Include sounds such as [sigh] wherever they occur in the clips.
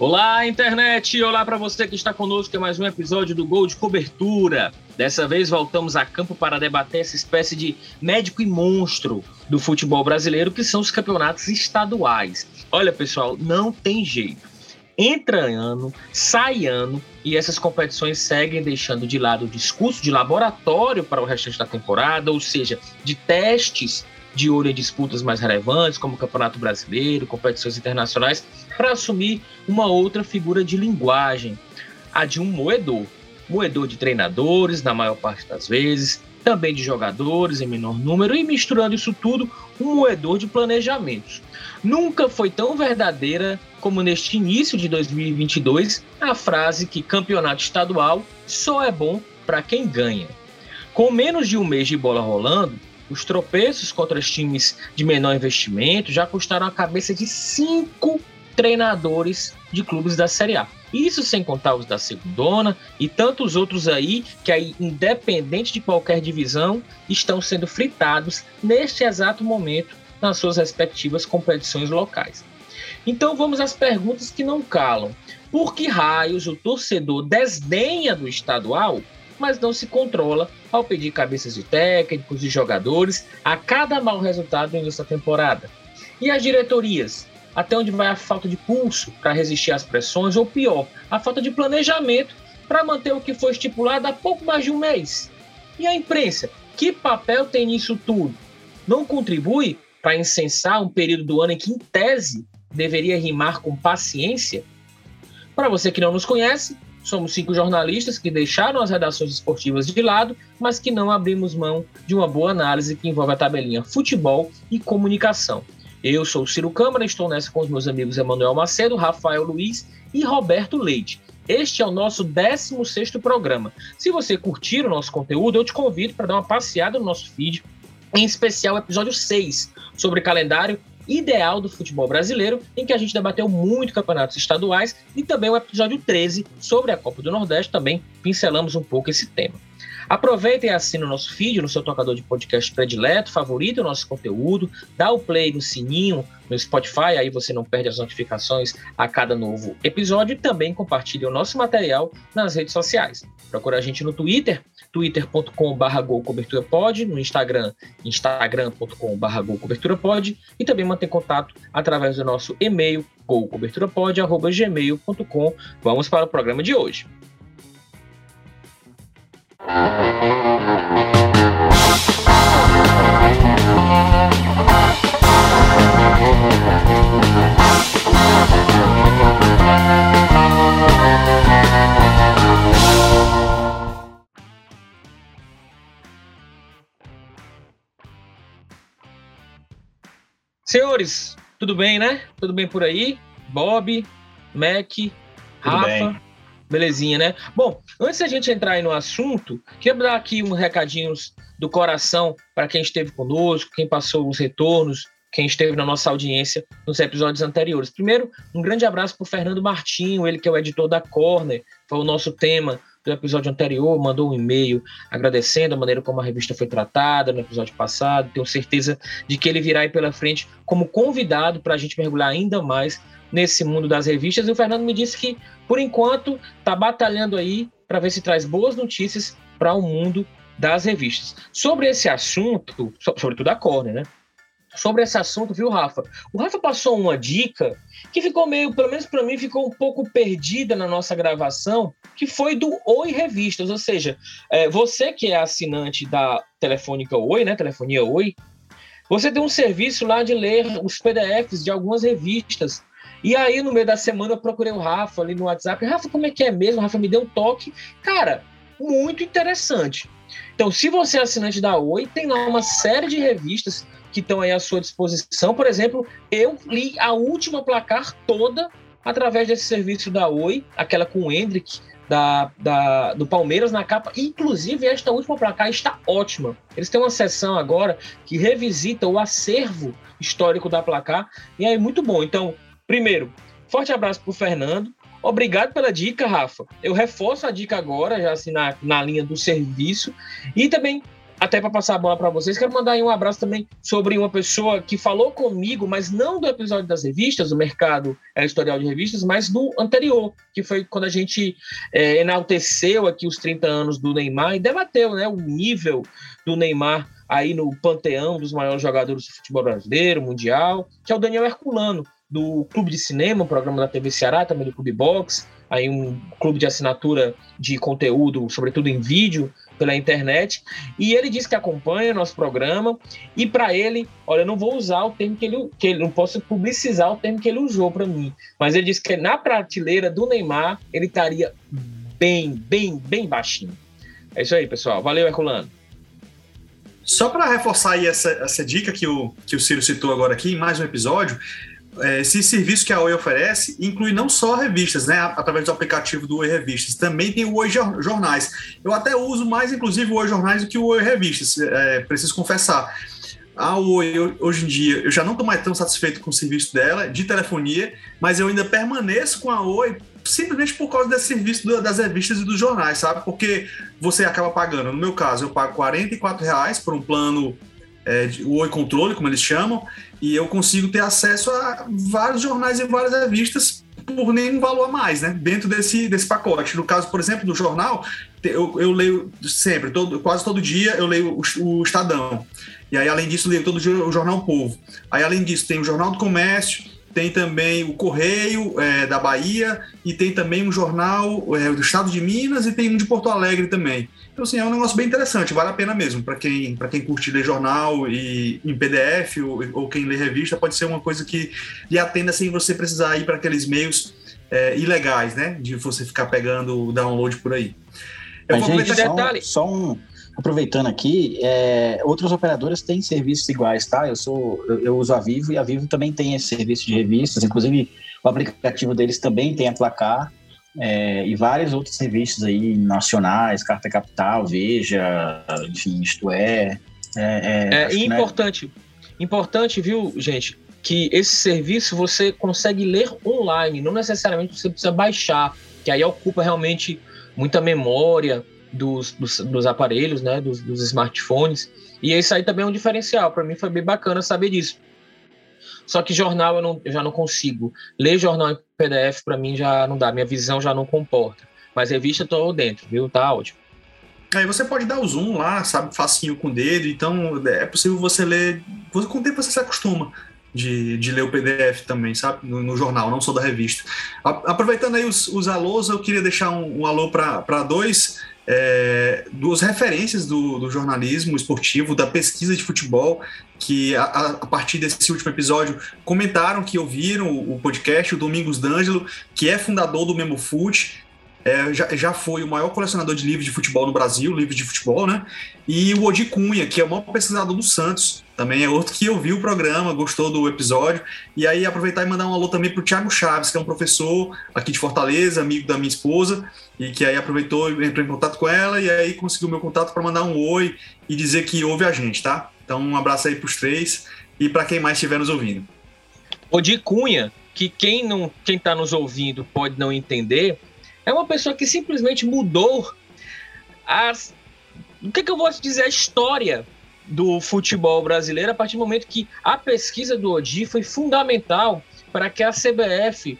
Olá, internet! Olá para você que está conosco em mais um episódio do Gol de Cobertura. Dessa vez voltamos a campo para debater essa espécie de médico e monstro do futebol brasileiro, que são os campeonatos estaduais. Olha, pessoal, não tem jeito. Entra ano, sai ano, e essas competições seguem deixando de lado o discurso de laboratório para o restante da temporada, ou seja, de testes de olho em disputas mais relevantes, como o Campeonato Brasileiro, competições internacionais, para assumir uma outra figura de linguagem, a de um moedor. Moedor de treinadores, na maior parte das vezes, também de jogadores em menor número, e misturando isso tudo, um moedor de planejamentos. Nunca foi tão verdadeira como neste início de 2022 a frase que campeonato estadual só é bom para quem ganha. Com menos de um mês de bola rolando, os tropeços contra os times de menor investimento já custaram a cabeça de cinco treinadores de clubes da Série A. Isso sem contar os da segundona e tantos outros aí que aí, independente de qualquer divisão, estão sendo fritados neste exato momento nas suas respectivas competições locais. Então vamos às perguntas que não calam. Por que raios o torcedor desdenha do estadual mas não se controla ao pedir cabeças de técnicos e jogadores a cada mau resultado no temporada. E as diretorias? Até onde vai a falta de pulso para resistir às pressões, ou pior, a falta de planejamento para manter o que foi estipulado há pouco mais de um mês? E a imprensa? Que papel tem nisso tudo? Não contribui para incensar um período do ano em que, em tese, deveria rimar com paciência? Para você que não nos conhece, Somos cinco jornalistas que deixaram as redações esportivas de lado, mas que não abrimos mão de uma boa análise que envolve a tabelinha futebol e comunicação. Eu sou Ciro Câmara, estou nessa com os meus amigos Emanuel Macedo, Rafael Luiz e Roberto Leite. Este é o nosso 16 programa. Se você curtir o nosso conteúdo, eu te convido para dar uma passeada no nosso feed, em especial o episódio 6, sobre calendário ideal do futebol brasileiro, em que a gente debateu muito campeonatos estaduais e também o episódio 13 sobre a Copa do Nordeste, também pincelamos um pouco esse tema. Aproveitem e assinem o nosso feed no seu tocador de podcast predileto, favorito o nosso conteúdo, dá o play no sininho no Spotify, aí você não perde as notificações a cada novo episódio e também compartilhe o nosso material nas redes sociais. Procura a gente no Twitter, twitter.com.br golcoberturapod, no Instagram, instagram.com.br golcoberturapod e também manter contato através do nosso e-mail golcoberturapod.gmail.com. Vamos para o programa de hoje. Senhores, tudo bem, né? Tudo bem por aí? Bob, Mac, Rafa. Bem. Belezinha, né? Bom, antes da gente entrar aí no assunto, queria dar aqui uns recadinhos do coração para quem esteve conosco, quem passou os retornos, quem esteve na nossa audiência nos episódios anteriores. Primeiro, um grande abraço para o Fernando Martinho, ele que é o editor da Corner, foi o nosso tema do episódio anterior, mandou um e-mail agradecendo a maneira como a revista foi tratada no episódio passado. Tenho certeza de que ele virá aí pela frente como convidado para a gente mergulhar ainda mais nesse mundo das revistas. E o Fernando me disse que, por enquanto, está batalhando aí para ver se traz boas notícias para o mundo das revistas. Sobre esse assunto, sobretudo a Corner, né? Sobre esse assunto, viu, Rafa? O Rafa passou uma dica que ficou meio, pelo menos para mim, ficou um pouco perdida na nossa gravação, que foi do Oi Revistas. Ou seja, é, você que é assinante da Telefônica Oi, né? Telefonia Oi, você tem um serviço lá de ler os PDFs de algumas revistas e aí, no meio da semana, eu procurei o Rafa ali no WhatsApp. Rafa, como é que é mesmo? O Rafa me deu um toque. Cara, muito interessante. Então, se você é assinante da Oi, tem lá uma série de revistas que estão aí à sua disposição. Por exemplo, eu li a última placar toda através desse serviço da Oi, aquela com o Hendrick, da, da, do Palmeiras na capa. Inclusive, esta última placar está ótima. Eles têm uma sessão agora que revisita o acervo histórico da placar, e é muito bom. Então, Primeiro, forte abraço para o Fernando. Obrigado pela dica, Rafa. Eu reforço a dica agora, já assim, na, na linha do serviço. E também até para passar a bola para vocês, quero mandar um abraço também sobre uma pessoa que falou comigo, mas não do episódio das revistas, do mercado é, historial de revistas, mas do anterior, que foi quando a gente é, enalteceu aqui os 30 anos do Neymar e debateu né, o nível do Neymar aí no panteão dos maiores jogadores do futebol brasileiro, mundial, que é o Daniel Herculano, do Clube de Cinema, um programa da TV Ceará, também do Clube Box, aí um clube de assinatura de conteúdo, sobretudo em vídeo, pela internet, e ele disse que acompanha nosso programa, e para ele, olha, eu não vou usar o termo que ele, que ele não posso publicizar o termo que ele usou para mim, mas ele disse que na prateleira do Neymar ele estaria bem, bem, bem baixinho. É isso aí, pessoal. Valeu, Herculano. Só para reforçar aí essa, essa dica que o, que o Ciro citou agora aqui, mais um episódio, esse serviço que a Oi oferece inclui não só revistas, né, através do aplicativo do Oi Revistas, também tem o Oi Jornais. Eu até uso mais, inclusive, o Oi Jornais do que o Oi Revistas, é, preciso confessar. A Oi, hoje em dia, eu já não estou mais tão satisfeito com o serviço dela, de telefonia, mas eu ainda permaneço com a Oi simplesmente por causa desse serviço das revistas e dos jornais, sabe? Porque você acaba pagando, no meu caso, eu pago R$ reais por um plano, é, o Oi Controle, como eles chamam, e eu consigo ter acesso a vários jornais e várias revistas por nenhum valor a mais, né? Dentro desse, desse pacote. No caso, por exemplo, do jornal, eu, eu leio sempre, todo, quase todo dia eu leio o, o Estadão. E aí, além disso, leio todo dia o Jornal Povo. Aí, além disso, tem o Jornal do Comércio, tem também o Correio é, da Bahia e tem também um jornal é, do Estado de Minas e tem um de Porto Alegre também. Então, assim, é um negócio bem interessante, vale a pena mesmo. Para quem, quem curte ler jornal e em PDF ou, ou, quem lê revista, pode ser uma coisa que lhe atenda sem você precisar ir para aqueles meios é, ilegais, né? De você ficar pegando o download por aí. Eu Mas, vou gente, só, detalhe. só um, aproveitando aqui, é, outras operadoras têm serviços iguais, tá? Eu sou, eu, eu, uso a Vivo e a Vivo também tem esse serviço de revistas, inclusive o aplicativo deles também tem a Placar é, e vários outros serviços aí nacionais, Carta Capital, Veja, enfim, isto é. É, é, é importante, né? importante, viu, gente, que esse serviço você consegue ler online, não necessariamente você precisa baixar, que aí ocupa realmente muita memória dos, dos, dos aparelhos, né, dos, dos smartphones. E isso aí também é um diferencial. Para mim foi bem bacana saber disso. Só que jornal eu, não, eu já não consigo. Ler jornal em PDF para mim já não dá, minha visão já não comporta. Mas revista tô dentro, viu? Tá ótimo. Aí você pode dar o zoom lá, sabe, facinho com o dedo, então é possível você ler. Com o tempo você se acostuma de, de ler o PDF também, sabe? No, no jornal, não só da revista. A, aproveitando aí os, os alôs, eu queria deixar um, um alô para dois é, duas referências do, do, jornalismo esportivo, da pesquisa de futebol, que a, a, partir desse último episódio comentaram que ouviram o, o podcast, o Domingos D'Angelo, que é fundador do Memo Fute, é, já, já foi o maior colecionador de livros de futebol no Brasil, livros de futebol, né? E o Odi Cunha, que é o maior pesquisador do Santos, também é outro que ouviu o programa, gostou do episódio. E aí aproveitar e mandar um alô também para o Thiago Chaves, que é um professor aqui de Fortaleza, amigo da minha esposa, e que aí aproveitou e entrou em contato com ela, e aí conseguiu meu contato para mandar um oi e dizer que ouve a gente, tá? Então um abraço aí para os três e para quem mais estiver nos ouvindo. Odi Cunha, que quem não quem está nos ouvindo pode não entender, é uma pessoa que simplesmente mudou as. O que, que eu vou te dizer? A história do futebol brasileiro a partir do momento que a pesquisa do Odi foi fundamental para que a CBF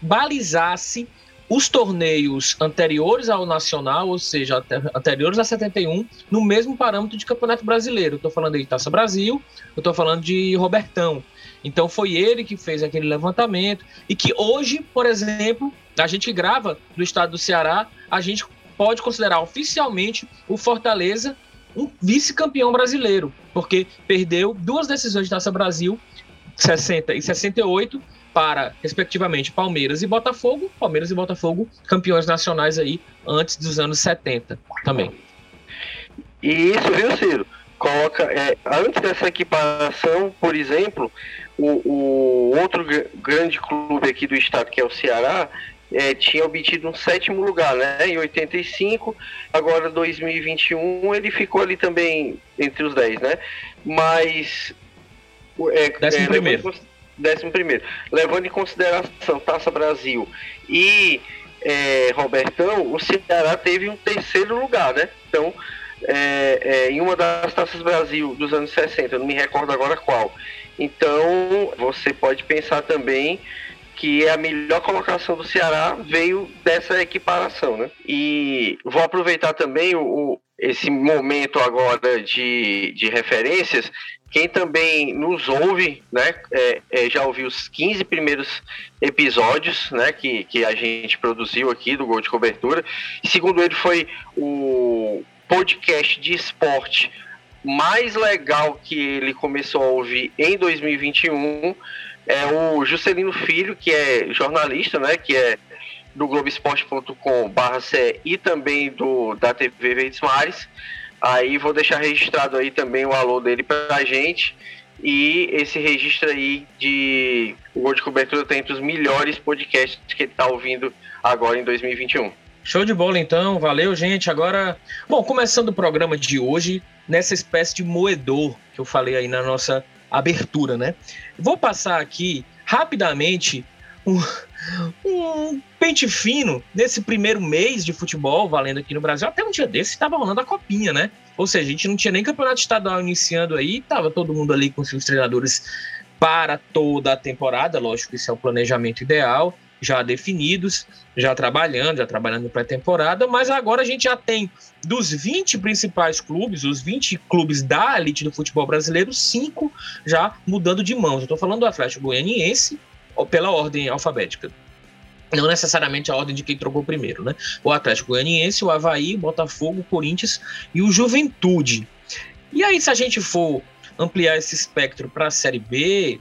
balizasse os torneios anteriores ao Nacional, ou seja, anteriores a 71, no mesmo parâmetro de Campeonato Brasileiro. Estou falando de Taça Brasil, estou falando de Robertão. Então foi ele que fez aquele levantamento e que hoje, por exemplo, a gente grava do estado do Ceará, a gente pode considerar oficialmente o Fortaleza um vice-campeão brasileiro, porque perdeu duas decisões de Taça Brasil, 60 e 68, para, respectivamente, Palmeiras e Botafogo. Palmeiras e Botafogo, campeões nacionais aí antes dos anos 70 também. E isso, viu, Ciro? Coloca, é, antes dessa equiparação, por exemplo, o, o outro grande clube aqui do estado, que é o Ceará, é, tinha obtido um sétimo lugar, né? Em 85, agora 2021 ele ficou ali também entre os 10, né? Mas é, décimo é, primeiro. décimo primeiro. Levando em consideração Taça Brasil e é, Robertão, o Ceará teve um terceiro lugar, né? Então é, é, em uma das Taças Brasil dos anos 60, não me recordo agora qual. Então, você pode pensar também que a melhor colocação do Ceará veio dessa equiparação, né? E vou aproveitar também o, esse momento agora de, de referências. Quem também nos ouve, né, é, é, já ouviu os 15 primeiros episódios, né, que, que a gente produziu aqui do Gol de Cobertura. Segundo ele, foi o podcast de esporte mais legal que ele começou a ouvir em 2021 é o Juscelino Filho, que é jornalista, né, que é do Globoesporte.com barra e também do da TV Verdes Mares. Aí vou deixar registrado aí também o alô dele pra gente. E esse registro aí de o Gol de Cobertura tem entre os melhores podcasts que ele tá ouvindo agora em 2021. Show de bola então, valeu gente. Agora, bom, começando o programa de hoje, nessa espécie de moedor que eu falei aí na nossa abertura, né? Vou passar aqui rapidamente um, um pente fino nesse primeiro mês de futebol valendo aqui no Brasil. Até um dia desse estava rolando a copinha, né? Ou seja, a gente não tinha nem campeonato estadual iniciando aí, tava todo mundo ali com seus treinadores para toda a temporada, lógico que isso é o planejamento ideal já definidos, já trabalhando, já trabalhando pré-temporada, mas agora a gente já tem dos 20 principais clubes, os 20 clubes da elite do futebol brasileiro, cinco já mudando de mãos. Eu estou falando do Atlético Goianiense pela ordem alfabética. Não necessariamente a ordem de quem trocou primeiro, né? O Atlético Goianiense, o Havaí, o Botafogo, o Corinthians e o Juventude. E aí, se a gente for ampliar esse espectro para a Série B,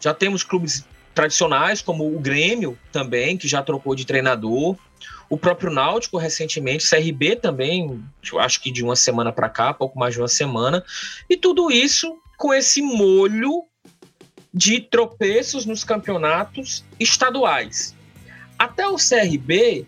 já temos clubes tradicionais, como o Grêmio também, que já trocou de treinador, o próprio Náutico recentemente, CRB também, acho que de uma semana para cá, pouco mais de uma semana, e tudo isso com esse molho de tropeços nos campeonatos estaduais. Até o CRB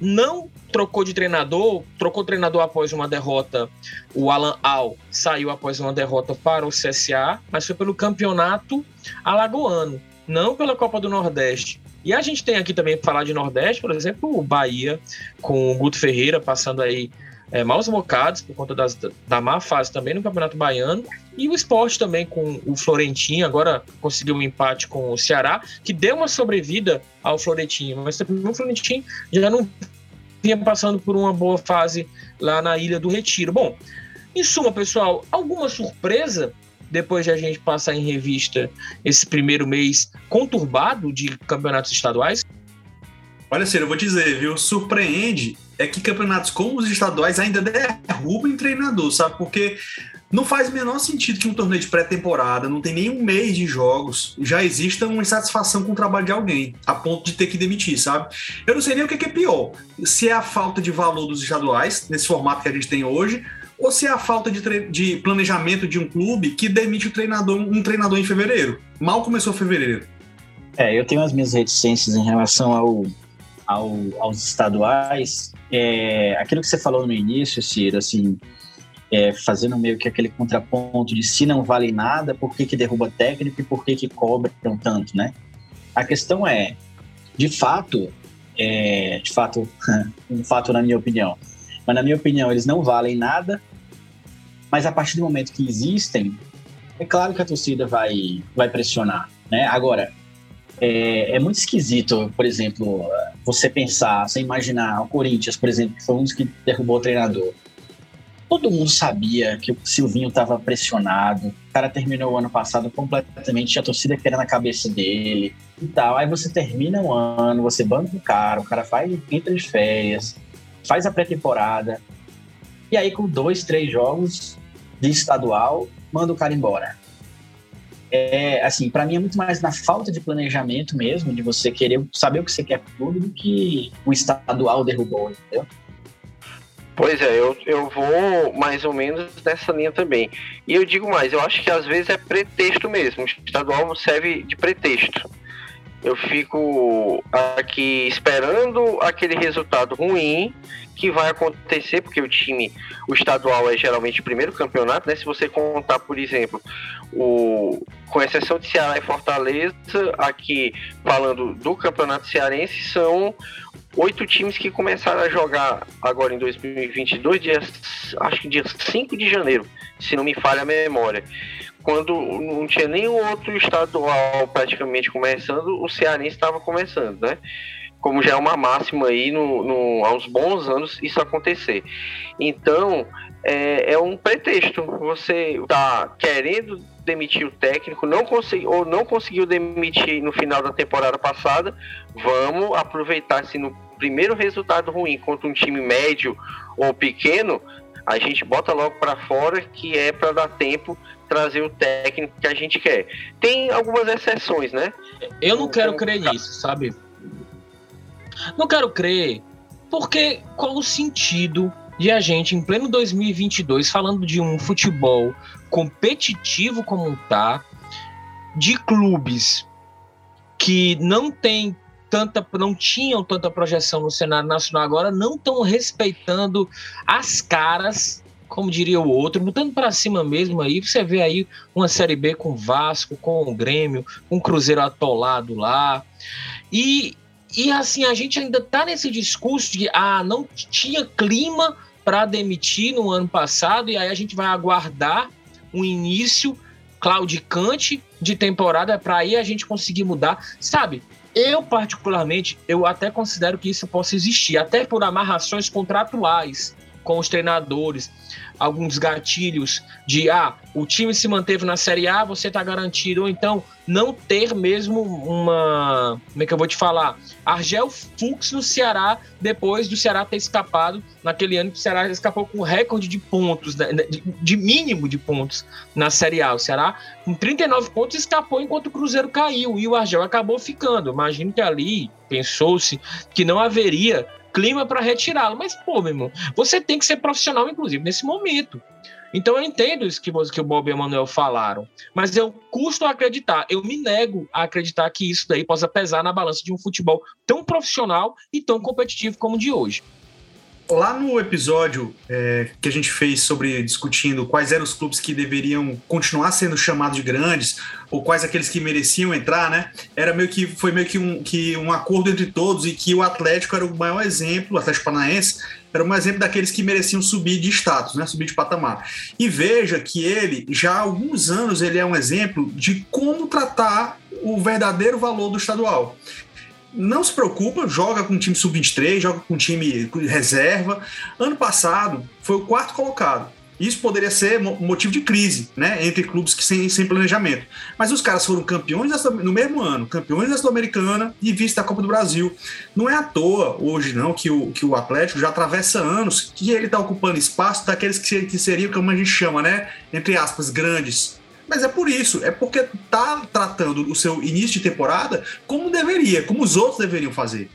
não trocou de treinador, trocou treinador após uma derrota. O Alan Al saiu após uma derrota para o CSA, mas foi pelo campeonato alagoano não pela Copa do Nordeste. E a gente tem aqui também, para falar de Nordeste, por exemplo, o Bahia, com o Guto Ferreira passando aí é, maus bocados por conta das, da má fase também no Campeonato Baiano. E o esporte também com o Florentino, agora conseguiu um empate com o Ceará, que deu uma sobrevida ao Florentino. Mas o Florentino já não vinha passando por uma boa fase lá na Ilha do Retiro. Bom, em suma, pessoal, alguma surpresa depois de a gente passar em revista esse primeiro mês conturbado de campeonatos estaduais? Olha, Ciro, eu vou dizer, viu? Surpreende é que campeonatos como os estaduais ainda derrubam treinador, sabe? Porque não faz o menor sentido que um torneio de pré-temporada, não tem nem um mês de jogos, já exista uma insatisfação com o trabalho de alguém, a ponto de ter que demitir, sabe? Eu não sei nem o que é pior. Se é a falta de valor dos estaduais, nesse formato que a gente tem hoje, ou se é a falta de, de planejamento de um clube que demite treinador, um treinador em fevereiro. Mal começou fevereiro. É, eu tenho as minhas reticências em relação ao, ao aos estaduais. É, aquilo que você falou no início, Ciro, assim, é, fazendo meio que aquele contraponto de se não vale nada, por que, que derruba técnico e por que, que cobram tanto, né? A questão é, de fato, é, de fato, [laughs] um fato na minha opinião, mas na minha opinião eles não valem nada mas a partir do momento que existem, é claro que a torcida vai, vai pressionar. Né? Agora, é, é, muito esquisito, por exemplo, você pensar, você imaginar o Corinthians, por exemplo, que foi um dos que derrubou o treinador. Todo mundo sabia que o Silvinho estava pressionado. O cara terminou o ano passado completamente, a torcida querendo a cabeça dele e tal. Aí você termina o ano, você banca o cara, o cara faz, entra de férias, faz a pré-temporada, e aí, com dois, três jogos de estadual, manda o cara embora. É, assim, para mim é muito mais na falta de planejamento mesmo, de você querer saber o que você quer pro clube, do que o estadual derrubou, entendeu? Pois é, eu, eu vou mais ou menos nessa linha também. E eu digo mais, eu acho que às vezes é pretexto mesmo. O estadual serve de pretexto. Eu fico aqui esperando aquele resultado ruim que vai acontecer, porque o time, o estadual é geralmente o primeiro campeonato, né? Se você contar, por exemplo, o, com exceção de Ceará e Fortaleza, aqui falando do campeonato cearense, são oito times que começaram a jogar agora em 2022, dia, acho que dia 5 de janeiro, se não me falha a memória. Quando não tinha nenhum outro estadual praticamente começando, o Cearense estava começando, né? Como já é uma máxima aí no, no, há uns bons anos isso acontecer. Então, é, é um pretexto. Você está querendo demitir o técnico, não consegui, ou não conseguiu demitir no final da temporada passada, vamos aproveitar se no primeiro resultado ruim contra um time médio ou pequeno, a gente bota logo para fora que é para dar tempo trazer o técnico que a gente quer. Tem algumas exceções, né? Eu não quero crer nisso, sabe? Não quero crer, porque qual o sentido de a gente, em pleno 2022, falando de um futebol competitivo como tá, de clubes que não tem tanta, não tinham tanta projeção no cenário nacional agora, não estão respeitando as caras, como diria o outro, botando para cima mesmo aí. Você vê aí uma Série B com Vasco, com o Grêmio, um Cruzeiro atolado lá. E, e assim, a gente ainda tá nesse discurso de ah, não tinha clima para demitir no ano passado, e aí a gente vai aguardar um início claudicante de temporada para aí a gente conseguir mudar. Sabe, eu particularmente, eu até considero que isso possa existir, até por amarrações contratuais com os treinadores alguns gatilhos de ah, o time se manteve na Série A, você está garantido, ou então não ter mesmo uma. Como é que eu vou te falar? Argel Fux no Ceará, depois do Ceará ter escapado, naquele ano que o Ceará escapou com recorde de pontos, né, de, de mínimo de pontos na Série A. O Ceará, com 39 pontos, escapou enquanto o Cruzeiro caiu e o Argel acabou ficando. Imagino que ali pensou-se que não haveria clima para retirá-lo. Mas, pô, meu irmão, você tem que ser profissional, inclusive, nesse momento. Então eu entendo isso que, que o Bob e o Manuel falaram, mas eu custo acreditar, eu me nego a acreditar que isso daí possa pesar na balança de um futebol tão profissional e tão competitivo como o de hoje. Lá no episódio é, que a gente fez sobre discutindo quais eram os clubes que deveriam continuar sendo chamados de grandes, ou quais aqueles que mereciam entrar, né? Era meio que foi meio que um, que um acordo entre todos e que o Atlético era o maior exemplo, o Atlético Paranaense era um exemplo daqueles que mereciam subir de status, né? Subir de patamar. E veja que ele já há alguns anos ele é um exemplo de como tratar o verdadeiro valor do estadual não se preocupa, joga com time sub-23, joga com time reserva. Ano passado foi o quarto colocado. Isso poderia ser motivo de crise, né? Entre clubes que sem, sem planejamento. Mas os caras foram campeões da, no mesmo ano, campeões da Sul-Americana e vice da Copa do Brasil. Não é à toa hoje, não, que o, que o Atlético já atravessa anos que ele está ocupando espaço daqueles que, que seriam, como a gente chama, né? Entre aspas, grandes mas é por isso, é porque tá tratando o seu início de temporada como deveria, como os outros deveriam fazer.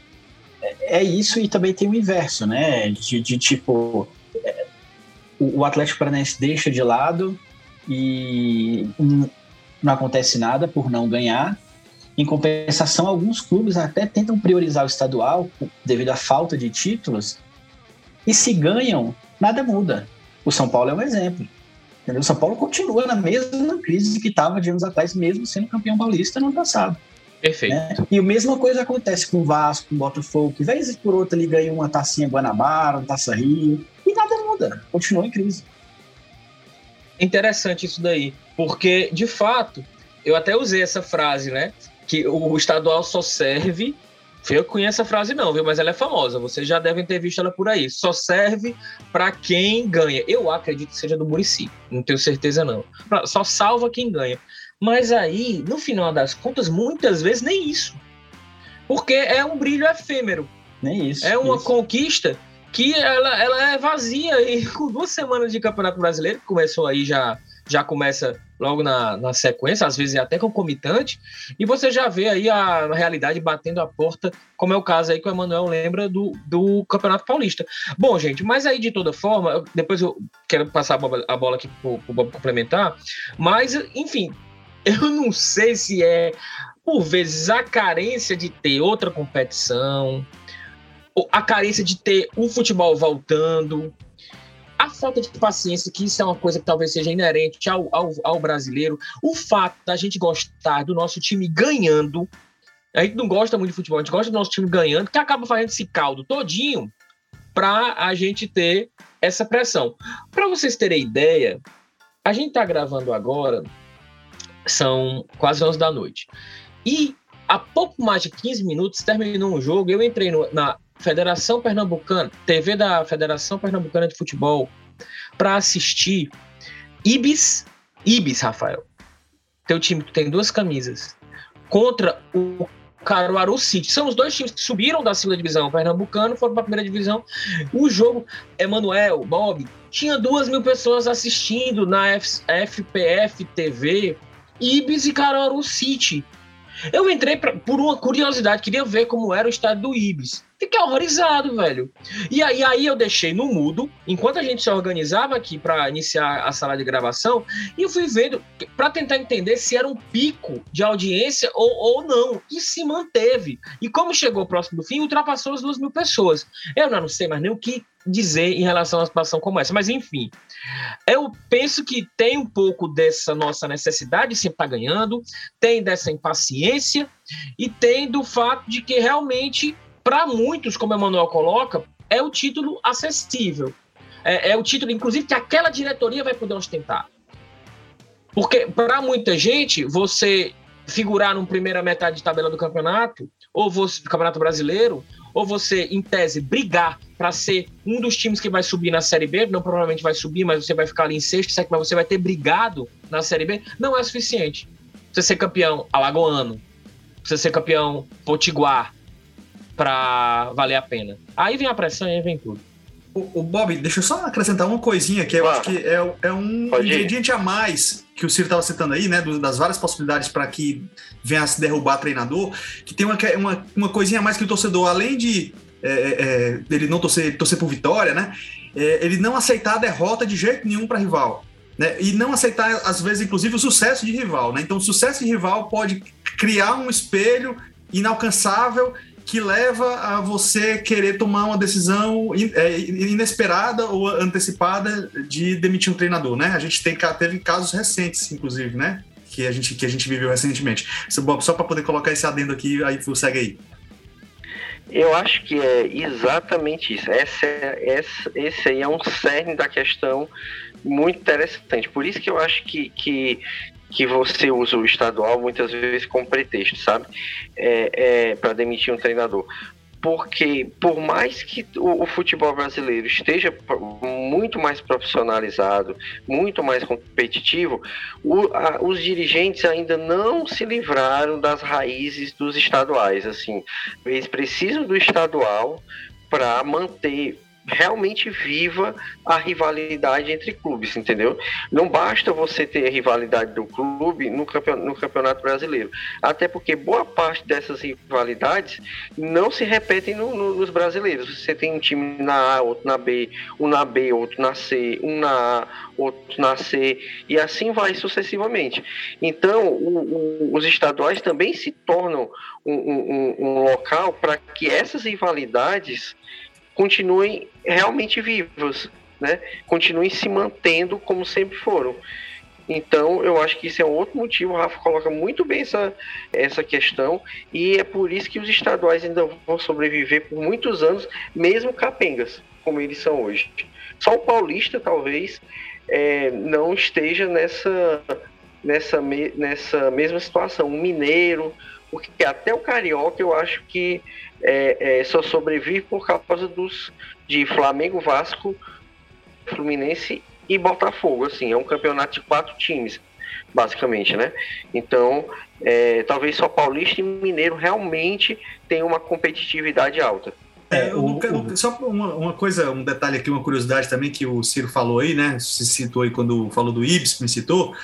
É, é isso e também tem o inverso, né? De, de tipo, é, o Atlético Paranaense deixa de lado e não acontece nada por não ganhar. Em compensação, alguns clubes até tentam priorizar o estadual devido à falta de títulos. E se ganham, nada muda. O São Paulo é um exemplo. Entendeu? São Paulo continua na mesma crise que estava de anos atrás, mesmo sendo campeão paulista no ano passado. Perfeito. Né? E a mesma coisa acontece com o Vasco, com o Botafogo, que vez por outra ele ganha uma tacinha Guanabara, uma taça Rio, e nada muda, continua em crise. Interessante isso daí, porque, de fato, eu até usei essa frase, né? Que o estadual só serve eu conheço a frase não, viu? Mas ela é famosa. Vocês já devem ter visto ela por aí. Só serve para quem ganha. Eu acredito que seja do Murici. Não tenho certeza não. Só salva quem ganha. Mas aí, no final das contas, muitas vezes nem isso. Porque é um brilho efêmero. Nem isso. É uma isso. conquista que ela, ela é vazia. E com duas semanas de Campeonato Brasileiro, que começou aí já já começa logo na, na sequência, às vezes é até concomitante, e você já vê aí a realidade batendo a porta, como é o caso aí que o Emanuel lembra do, do Campeonato Paulista. Bom, gente, mas aí de toda forma, depois eu quero passar a bola, a bola aqui para o Bob complementar, mas, enfim, [laughs] eu não sei se é, por vezes, a carência de ter outra competição, a carência de ter o futebol voltando, a falta de paciência, que isso é uma coisa que talvez seja inerente ao, ao, ao brasileiro, o fato da gente gostar do nosso time ganhando, A gente não gosta muito de futebol, a gente gosta do nosso time ganhando, que acaba fazendo esse caldo todinho para a gente ter essa pressão. Para vocês terem ideia, a gente está gravando agora, são quase 11 da noite. E há pouco mais de 15 minutos terminou um jogo, eu entrei no, na Federação Pernambucana, TV da Federação Pernambucana de Futebol, para assistir Ibis, Ibis, Rafael. Teu time tem duas camisas contra o Caruaru City. São os dois times que subiram da segunda divisão pernambucano, foram para a primeira divisão. O jogo, Emanuel, Bob, tinha duas mil pessoas assistindo na F FPF TV, Ibis e Caruaru City. Eu entrei pra, por uma curiosidade, queria ver como era o estádio do Ibis. Fiquei horrorizado, velho. E aí, aí eu deixei no mudo, enquanto a gente se organizava aqui para iniciar a sala de gravação, e eu fui vendo para tentar entender se era um pico de audiência ou, ou não. E se manteve. E como chegou próximo do fim, ultrapassou as duas mil pessoas. Eu não sei mais nem o que dizer em relação a uma situação como essa. Mas, enfim, eu penso que tem um pouco dessa nossa necessidade de sempre estar ganhando, tem dessa impaciência e tem do fato de que realmente, para muitos, como o Emanuel coloca, é o título acessível. É, é o título, inclusive, que aquela diretoria vai poder ostentar. Porque, para muita gente, você figurar numa primeira metade de tabela do campeonato, ou você, campeonato brasileiro, ou você, em tese, brigar para ser um dos times que vai subir na Série B, não provavelmente vai subir, mas você vai ficar ali em sexto, mas você vai ter brigado na Série B, não é suficiente. Você ser campeão alagoano, você ser campeão potiguar para valer a pena. Aí vem a pressão e aí vem tudo. O, o, Bob, deixa eu só acrescentar uma coisinha que eu ah, acho que é, é um ingrediente a mais que o Ciro estava citando aí, né? Das várias possibilidades para que venha a se derrubar treinador, que tem uma, uma, uma coisinha a mais que o torcedor, além de é, é, é ele não torcer, torcer por vitória, né? É, ele não aceitar a derrota de jeito nenhum para rival. Né? E não aceitar, às vezes, inclusive, o sucesso de rival. Né? Então, o sucesso de rival pode criar um espelho inalcançável que leva a você querer tomar uma decisão é, inesperada ou antecipada de demitir um treinador, né? A gente tem, teve casos recentes, inclusive, né? Que a gente, que a gente viveu recentemente. Só para poder colocar esse adendo aqui, aí segue aí. Eu acho que é exatamente isso. Esse aí é um cerne da questão muito interessante. Por isso que eu acho que, que que você usa o estadual muitas vezes como pretexto, sabe? É, é para demitir um treinador. Porque, por mais que o, o, futebol brasileiro esteja muito mais profissionalizado, muito mais competitivo, o, a, os dirigentes ainda não se livraram das raízes dos estaduais. Assim, eles precisam do estadual para manter realmente viva a rivalidade entre clubes, entendeu? Não basta você ter a rivalidade do clube no campeonato, no campeonato brasileiro, até porque boa parte dessas rivalidades não se repetem no, no, nos brasileiros. Você tem um time na A, outro na B, um na B, outro na C, um na A, outro na C, e assim vai sucessivamente. Então, o, o, os estaduais também se tornam um, um, um local para que essas rivalidades continuem realmente vivos, né? Continuem se mantendo como sempre foram. Então, eu acho que isso é um outro motivo. O Rafa coloca muito bem essa, essa questão, e é por isso que os estaduais ainda vão sobreviver por muitos anos, mesmo capengas, como eles são hoje. Só o paulista, talvez, é, não esteja nessa, nessa, nessa mesma situação. O mineiro, porque até o carioca eu acho que é, é, só sobrevive por causa dos de Flamengo, Vasco, Fluminense e Botafogo. Assim, é um campeonato de quatro times, basicamente, né? Então, é, talvez só Paulista e Mineiro realmente tenham uma competitividade alta. É, o, o, só uma, uma, coisa, um detalhe aqui, uma curiosidade também que o Ciro falou aí, né? Se citou aí quando falou do Ibis, me citou.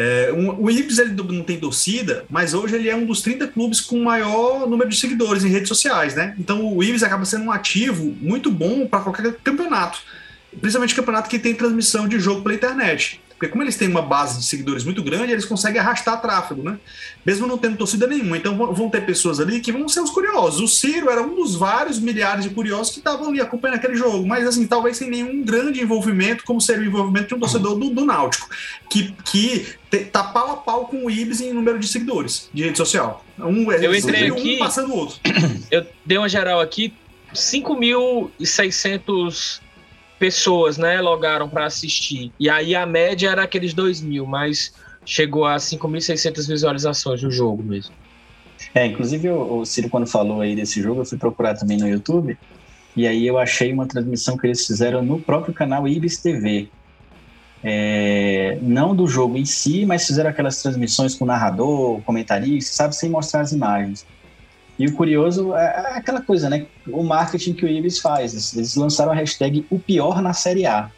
É, um, o Ibis ele não tem torcida, mas hoje ele é um dos 30 clubes com maior número de seguidores em redes sociais, né? Então o Ibis acaba sendo um ativo muito bom para qualquer campeonato, principalmente campeonato que tem transmissão de jogo pela internet. Porque como eles têm uma base de seguidores muito grande, eles conseguem arrastar tráfego, né? Mesmo não tendo torcida nenhuma. Então vão ter pessoas ali que vão ser os curiosos. O Ciro era um dos vários milhares de curiosos que estavam ali acompanhando aquele jogo, mas assim, talvez sem nenhum grande envolvimento, como seria o envolvimento de um torcedor do, do Náutico, que, que tá pau a pau com o Ibis em número de seguidores de rede social. Um, eu entrei aqui, um passando o outro. [clears throat] Eu dei uma geral aqui, 5.600 pessoas, né, logaram para assistir. E aí a média era aqueles 2 mil, mas chegou a 5.600 visualizações do jogo mesmo. É, inclusive o, Ciro, quando falou aí desse jogo, eu fui procurar também no YouTube. E aí eu achei uma transmissão que eles fizeram no próprio canal Ibis TV. É, não do jogo em si, mas fizeram aquelas transmissões com narrador, comentarista, sabe, sem mostrar as imagens. E o curioso é, é aquela coisa, né? O marketing que o Ibis faz. Eles lançaram a hashtag o pior na Série A.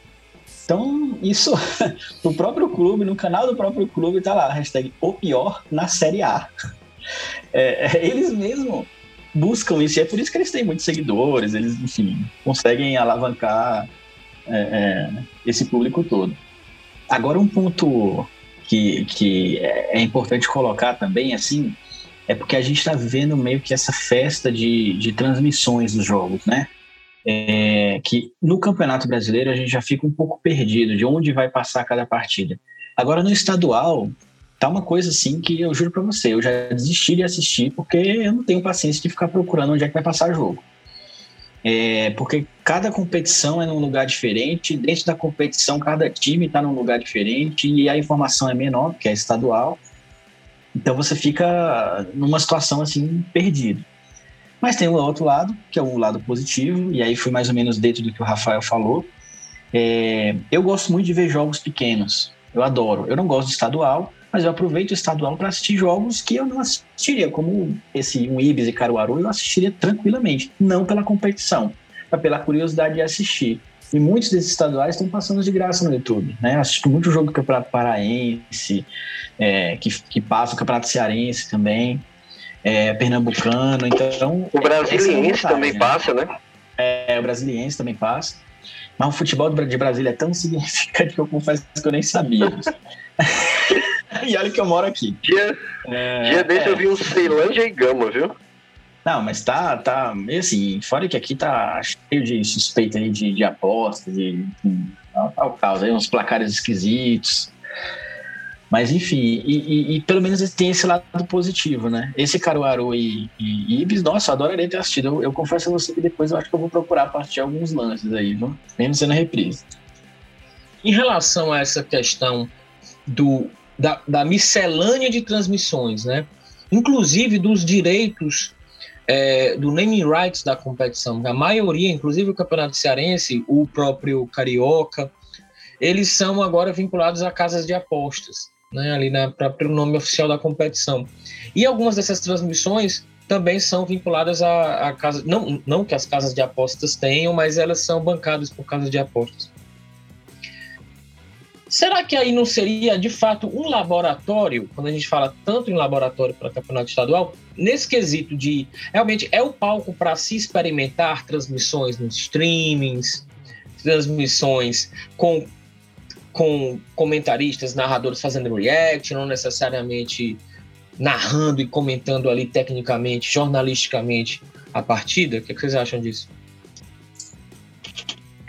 Então, isso, [laughs] no próprio clube, no canal do próprio clube, tá lá, a hashtag o pior na Série A. [laughs] É, é, eles mesmo buscam isso, e é por isso que eles têm muitos seguidores, eles, enfim, conseguem alavancar é, é esse público todo. Agora, um ponto que, que é importante colocar também, assim, é porque a gente está vivendo meio que essa festa de, de transmissões dos jogos, né? É, que no Campeonato Brasileiro a gente já fica um pouco perdido de onde vai passar cada partida. Agora no estadual tá uma coisa assim que eu juro para você, eu já desisti de assistir porque eu não tenho paciência de ficar procurando onde é que vai passar jogo. É, porque cada competição é num lugar diferente, dentro da competição cada time está num lugar diferente e a informação é menor, porque é estadual. Então você fica numa situação assim perdido. Mas tem o outro lado, que é o lado positivo, e aí foi mais ou menos dentro do que o Rafael falou. É, eu gosto muito de ver jogos pequenos. Eu adoro. Eu não gosto de estadual, mas eu aproveito o estadual para assistir jogos que eu não assistiria, como esse um Ibis e Caruaru, eu assistiria tranquilamente, não pela competição, mas pela curiosidade de assistir. E muitos desses estaduais estão passando de graça no YouTube. Né? assisto muito jogo do Campeonato Paraense, é, que, que passa o Campeonato Cearense também, é, Pernambucano. Então, o Brasiliense é também né? passa, né? É, o Brasiliense também passa. Mas o futebol de Brasília é tão significante [laughs] que eu confesso que eu nem sabia. [laughs] e olha que eu moro aqui. Dia, é, dia desse eu vi um Ceilândia e Gama, viu? Não, mas tá, tá meio assim, fora que aqui tá cheio de suspeita aí de, de apostas, de, de, o caos aí, uns placares esquisitos. Mas enfim, e, e, e, pelo menos tem esse lado positivo, né? Esse Caruaru e, e Ibis, nossa, eu adoraria ter assistido. Eu, eu, confesso a você que depois eu acho que eu vou procurar partir alguns lances aí, viu? Mesmo sendo reprise. Em relação a essa questão do, da, da miscelânea de transmissões, né? Inclusive dos direitos é, do naming rights da competição. A maioria, inclusive o Campeonato Cearense, o próprio Carioca, eles são agora vinculados a casas de apostas, né, ali na próprio nome oficial da competição. E algumas dessas transmissões também são vinculadas a, a casas, não, não que as casas de apostas tenham, mas elas são bancadas por casas de apostas. Será que aí não seria de fato um laboratório, quando a gente fala tanto em laboratório para campeonato estadual, nesse quesito de realmente é o palco para se experimentar transmissões nos streamings, transmissões com, com comentaristas, narradores fazendo react, não necessariamente narrando e comentando ali tecnicamente, jornalisticamente a partida? O que, é que vocês acham disso?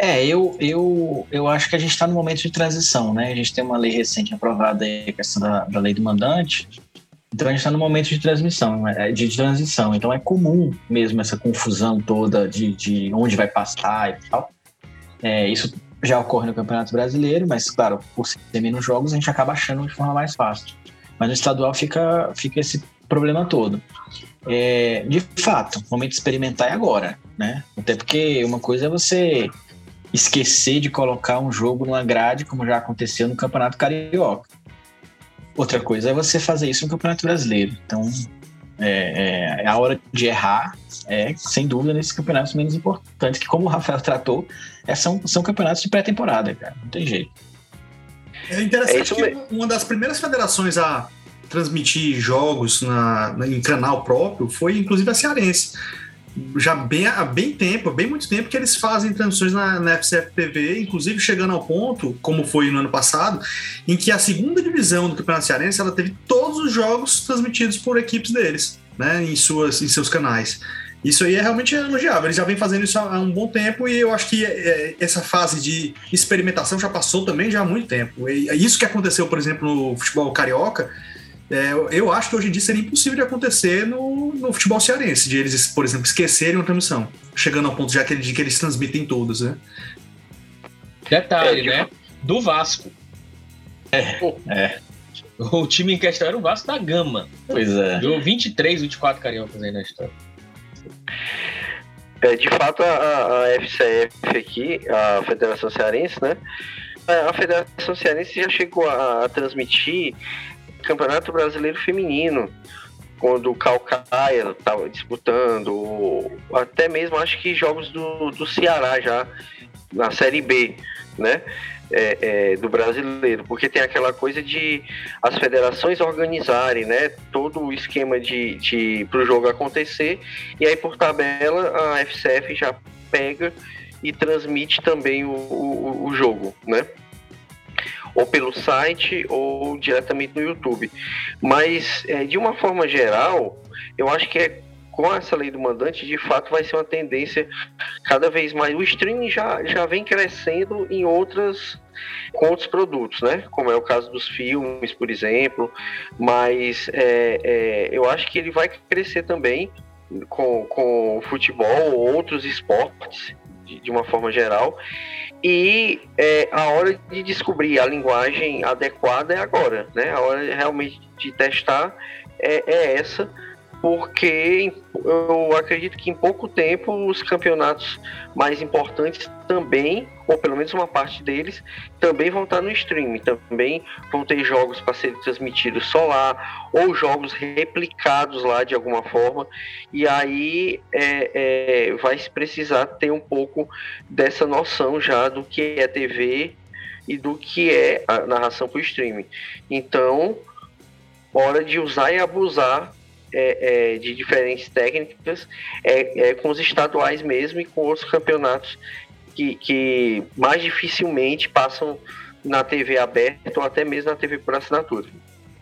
É, eu, eu, eu acho que a gente está no momento de transição, né? A gente tem uma lei recente aprovada aí, a questão da, da lei do mandante. Então a gente está no momento de transmissão, é, de transição. Então é comum mesmo essa confusão toda de, de onde vai passar e tal. É, isso já ocorre no Campeonato Brasileiro, mas claro, por ter menos jogos, a gente acaba achando de forma mais fácil. Mas no estadual fica, fica esse problema todo. É, de fato, o momento de experimentar é agora, né? Até porque uma coisa é você esquecer de colocar um jogo numa grade, como já aconteceu no Campeonato Carioca. Outra coisa é você fazer isso no Campeonato Brasileiro. Então, é, é, a hora de errar é, sem dúvida, nesses campeonatos menos importantes, que, como o Rafael tratou, é, são, são campeonatos de pré-temporada, cara. Não tem jeito. É interessante é que uma das primeiras federações a transmitir jogos na, na, em canal próprio foi, inclusive, a Cearense. Já bem, há bem tempo, bem muito tempo que eles fazem transmissões na, na FCF TV, inclusive chegando ao ponto, como foi no ano passado, em que a segunda divisão do Campeonato Cearense ela teve todos os jogos transmitidos por equipes deles, né, em, suas, em seus canais. Isso aí é realmente elogiável. Eles já vem fazendo isso há um bom tempo e eu acho que é, essa fase de experimentação já passou também já há muito tempo. E isso que aconteceu, por exemplo, no futebol carioca, é, eu acho que hoje em dia seria impossível de acontecer no, no futebol cearense, de eles, por exemplo, esquecerem uma transmissão, chegando ao ponto já que, de que eles transmitem todos, né? Detalhe, é, né? Do Vasco. É, é. O time em questão era o Vasco da Gama. Pois é. Deu 23, 24 cariocas aí na história. É, de fato, a, a FCF aqui, a Federação Cearense, né? A Federação Cearense já chegou a, a transmitir Campeonato Brasileiro Feminino, quando o Calcaia estava disputando, até mesmo acho que jogos do, do Ceará já na Série B, né? É, é, do brasileiro, porque tem aquela coisa de as federações organizarem, né, todo o esquema de, de para o jogo acontecer e aí por tabela a FCF já pega e transmite também o, o, o jogo, né? Ou pelo site ou diretamente no YouTube. Mas, é, de uma forma geral, eu acho que é com essa lei do mandante, de fato, vai ser uma tendência cada vez mais. O streaming já, já vem crescendo em outras com outros produtos, né? Como é o caso dos filmes, por exemplo. Mas é, é, eu acho que ele vai crescer também com, com o futebol ou outros esportes, de, de uma forma geral. E é, a hora de descobrir a linguagem adequada é agora, né? A hora realmente de testar é, é essa porque eu acredito que em pouco tempo os campeonatos mais importantes também, ou pelo menos uma parte deles, também vão estar no streaming, também vão ter jogos para serem transmitidos só lá, ou jogos replicados lá de alguma forma, e aí é, é, vai precisar ter um pouco dessa noção já do que é TV e do que é a narração para o streaming. Então, hora de usar e abusar é, é, de diferentes técnicas é, é, com os estaduais mesmo e com outros campeonatos que, que mais dificilmente passam na TV aberta ou até mesmo na TV por assinatura.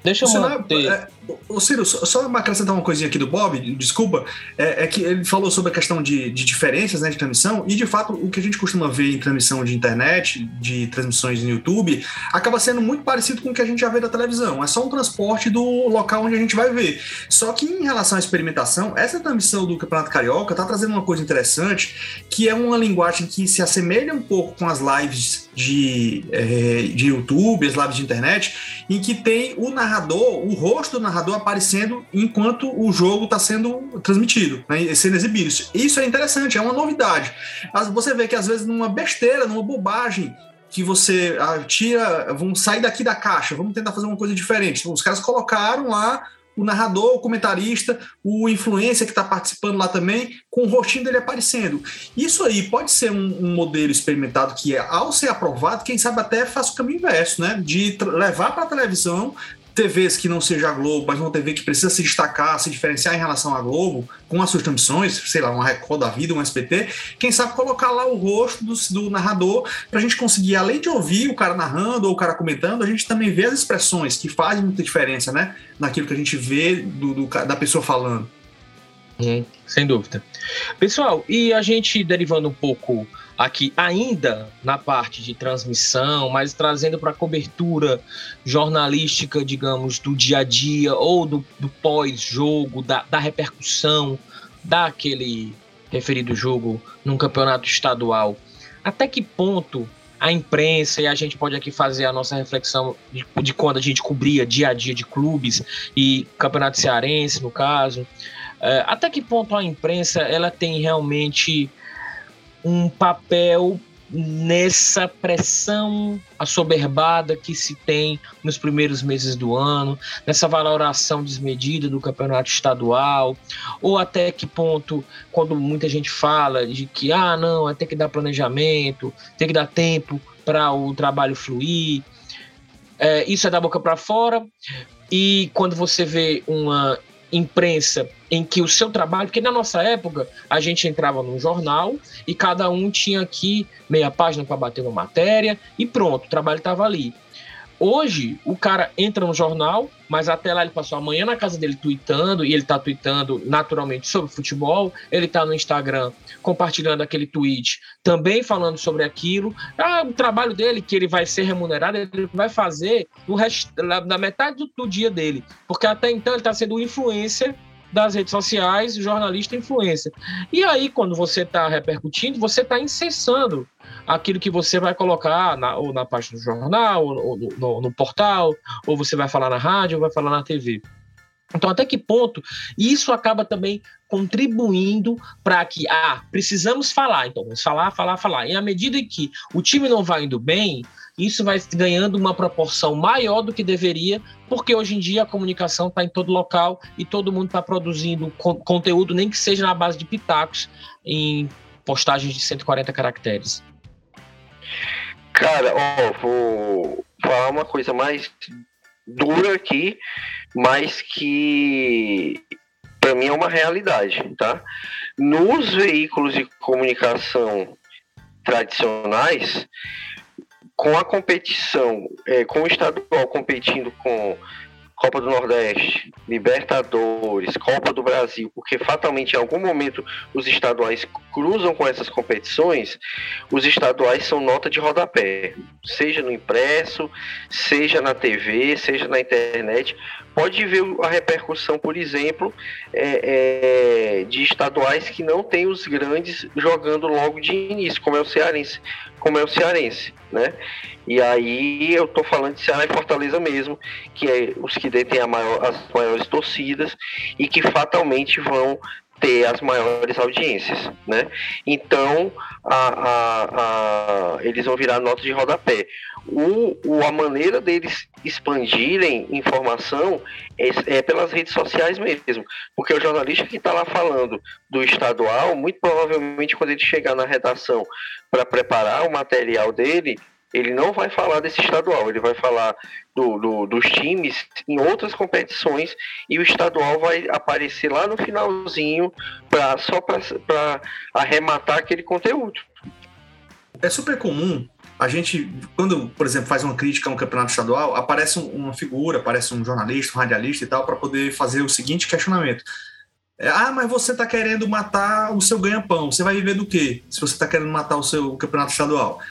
Deixa eu manter... Ô Ciro, só acrescentar uma coisinha aqui do Bob, desculpa, é, é que ele falou sobre a questão de, de, diferenças né, de transmissão, e de fato o que a gente costuma ver em transmissão de internet, de transmissões no YouTube, acaba sendo muito parecido com o que a gente já vê da televisão. É só um transporte do local onde a gente vai ver. Só que em relação à experimentação, essa transmissão do Campeonato Carioca está trazendo uma coisa interessante, que é uma linguagem que se assemelha um pouco com as lives de, é, de YouTube, as lives de internet, em que tem o narrador, o rosto do narrador aparecendo enquanto o jogo está sendo transmitido, né, sendo exibido. Isso é interessante, é uma novidade. Você vê que às vezes numa besteira, numa bobagem, que você ah, tira, vamos sair daqui da caixa, vamos tentar fazer uma coisa diferente. Então, os caras colocaram lá o narrador, o comentarista, o influencer que está participando lá também, com o rostinho dele aparecendo. Isso aí pode ser um, um, modelo experimentado que, ao ser aprovado, quem sabe até faça o caminho inverso, né? De levar para a televisão TVs que não seja a Globo, mas uma TV que precisa se destacar, se diferenciar em relação à Globo, com as suas transmissões, sei lá, uma Record da vida, um SPT, quem sabe colocar lá o rosto do, do narrador para a gente conseguir, além de ouvir o cara narrando ou o cara comentando, a gente também vê as expressões que fazem muita diferença, né? Naquilo que a gente vê do, do da pessoa falando. Hum, sem dúvida. Pessoal, e a gente derivando um pouco aqui ainda na parte de transmissão, mas trazendo para a cobertura jornalística, digamos, do dia a dia ou do, do pós-jogo, da, da repercussão daquele referido jogo num campeonato estadual. Até que ponto a imprensa, e a gente pode aqui fazer a nossa reflexão de, de, quando a gente cobria dia a dia de clubes e campeonato cearense, no caso, é, até que ponto a imprensa ela tem realmente um papel nessa pressão assoberbada que se tem nos primeiros meses do ano, nessa valoração desmedida do campeonato estadual, ou até que ponto, quando muita gente fala de que, ah, não, é ter que dar planejamento, tem que dar tempo para o trabalho fluir, é, isso é da boca para fora, e quando você vê uma imprensa em que o seu trabalho, porque na nossa época a gente entrava num jornal e cada um tinha aqui meia página para bater uma matéria e pronto, o trabalho estava ali. Hoje, o cara entra no jornal, mas até lá ele passou a manhã na casa dele tweetando, e ele tá tweetando naturalmente sobre futebol, ele tá no Instagram compartilhando aquele tweet, também falando sobre aquilo. Ah, o trabalho dele, que ele vai ser remunerado, ele vai fazer no resto, na metade do, do dia dele, porque até então ele tá sendo influência das redes sociais, jornalista influência. E aí, quando você está repercutindo, você está incessando aquilo que você vai colocar na, ou na página do jornal, ou, ou no, no, portal, ou você vai falar na rádio, ou vai falar na TV. Então, até que ponto isso acaba também contribuindo para que, ah, precisamos falar, então vamos falar, falar, falar. E à medida que o time não vai indo bem, isso vai ganhando uma proporção maior do que deveria, porque hoje em dia a comunicação está em todo local e todo mundo está produzindo con conteúdo, nem que seja na base de pitacos, em postagens de 140 caracteres. Cara, ó, vou falar uma coisa mais dura aqui, mas que para mim é uma realidade, tá? Nos veículos de comunicação tradicionais, com a competição, é, com o estadual competindo com Copa do Nordeste, Libertadores, Copa do Brasil, porque fatalmente em algum momento os estaduais cruzam com essas competições, os estaduais são nota de rodapé, seja no impresso, seja na TV, seja na internet. Pode ver a repercussão, por exemplo, é, é, de estaduais que não tem os grandes jogando logo de início, como é o Cearense, como é o Cearense, né? E aí eu tô falando de Ceará e Fortaleza mesmo, que é os que detêm maior, as maiores torcidas e que fatalmente vão ter as maiores audiências, né? Então, a, a, a, eles vão virar nota de rodapé. O, o, a maneira deles expandirem informação é, é, pelas redes sociais mesmo, porque o jornalista que está lá falando do estadual, muito provavelmente quando ele chegar na redação para preparar o material dele, ele não vai falar desse estadual, ele vai falar do, do, dos times em outras competições e o estadual vai aparecer lá no finalzinho pra, só para arrematar aquele conteúdo. É super comum a gente, quando, por exemplo, faz uma crítica a um campeonato estadual, aparece uma figura, aparece um jornalista, um radialista e tal, para poder fazer o seguinte questionamento. É, ah, mas você está querendo matar o seu ganha-pão. Você vai viver do quê? Se você está querendo matar o seu campeonato estadual.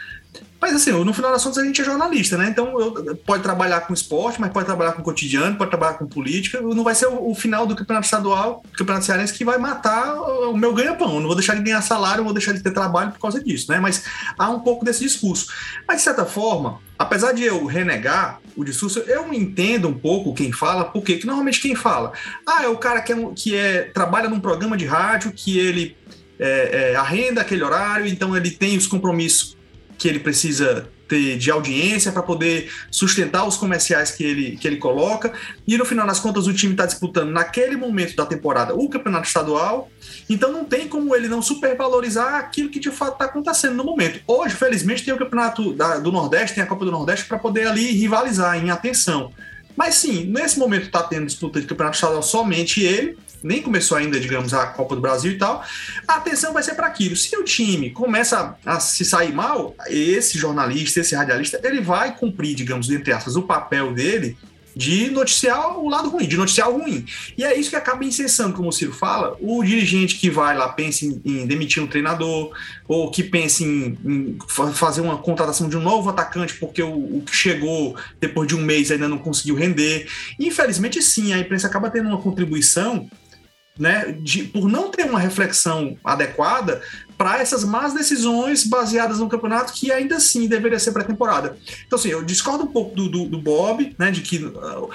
Mas assim, no final das contas a gente é jornalista, né? Então eu, pode trabalhar com esporte, mas pode trabalhar com cotidiano, pode trabalhar com política. Não vai ser o, o final do campeonato estadual, campeonato cearense, que vai matar o, meu ganha-pão. Não vou deixar de ganhar salário, não vou deixar de ter trabalho por causa disso, né? Mas há um pouco desse discurso. Mas de certa forma, apesar de eu renegar o discurso, eu entendo um pouco quem fala, porque que normalmente quem fala, ah, é o cara que, é, que é, trabalha num programa de rádio, que ele é, é, arrenda aquele horário, então ele tem os compromissos que ele precisa ter de audiência para poder sustentar os comerciais que ele, que ele coloca. E no final das contas, o time está disputando naquele momento da temporada o campeonato estadual. Então não tem como ele não supervalorizar aquilo que de fato está acontecendo no momento. Hoje, felizmente, tem o campeonato da, do Nordeste, tem a Copa do Nordeste para poder ali rivalizar em atenção. Mas sim, nesse momento está tendo disputa de campeonato estadual somente ele nem começou ainda, digamos, a Copa do Brasil e tal, a atenção vai ser para aquilo. Se o time começa a se sair mal, esse jornalista, esse radialista, ele vai cumprir, digamos, entre aspas, o papel dele de noticiar o lado ruim, de noticiar o ruim. E é isso que acaba incessando, como o Ciro fala, o dirigente que vai lá, pensa em, em demitir um treinador, ou que pensa em, em, fazer uma contratação de um novo atacante, porque o, o, que chegou depois de um mês ainda não conseguiu render. Infelizmente, sim, a imprensa acaba tendo uma contribuição né, de, por não ter uma reflexão adequada para essas más decisões baseadas no campeonato que ainda assim deveria ser pré-temporada. Então, assim, eu discordo um pouco do, do, do Bob, né, de que uh,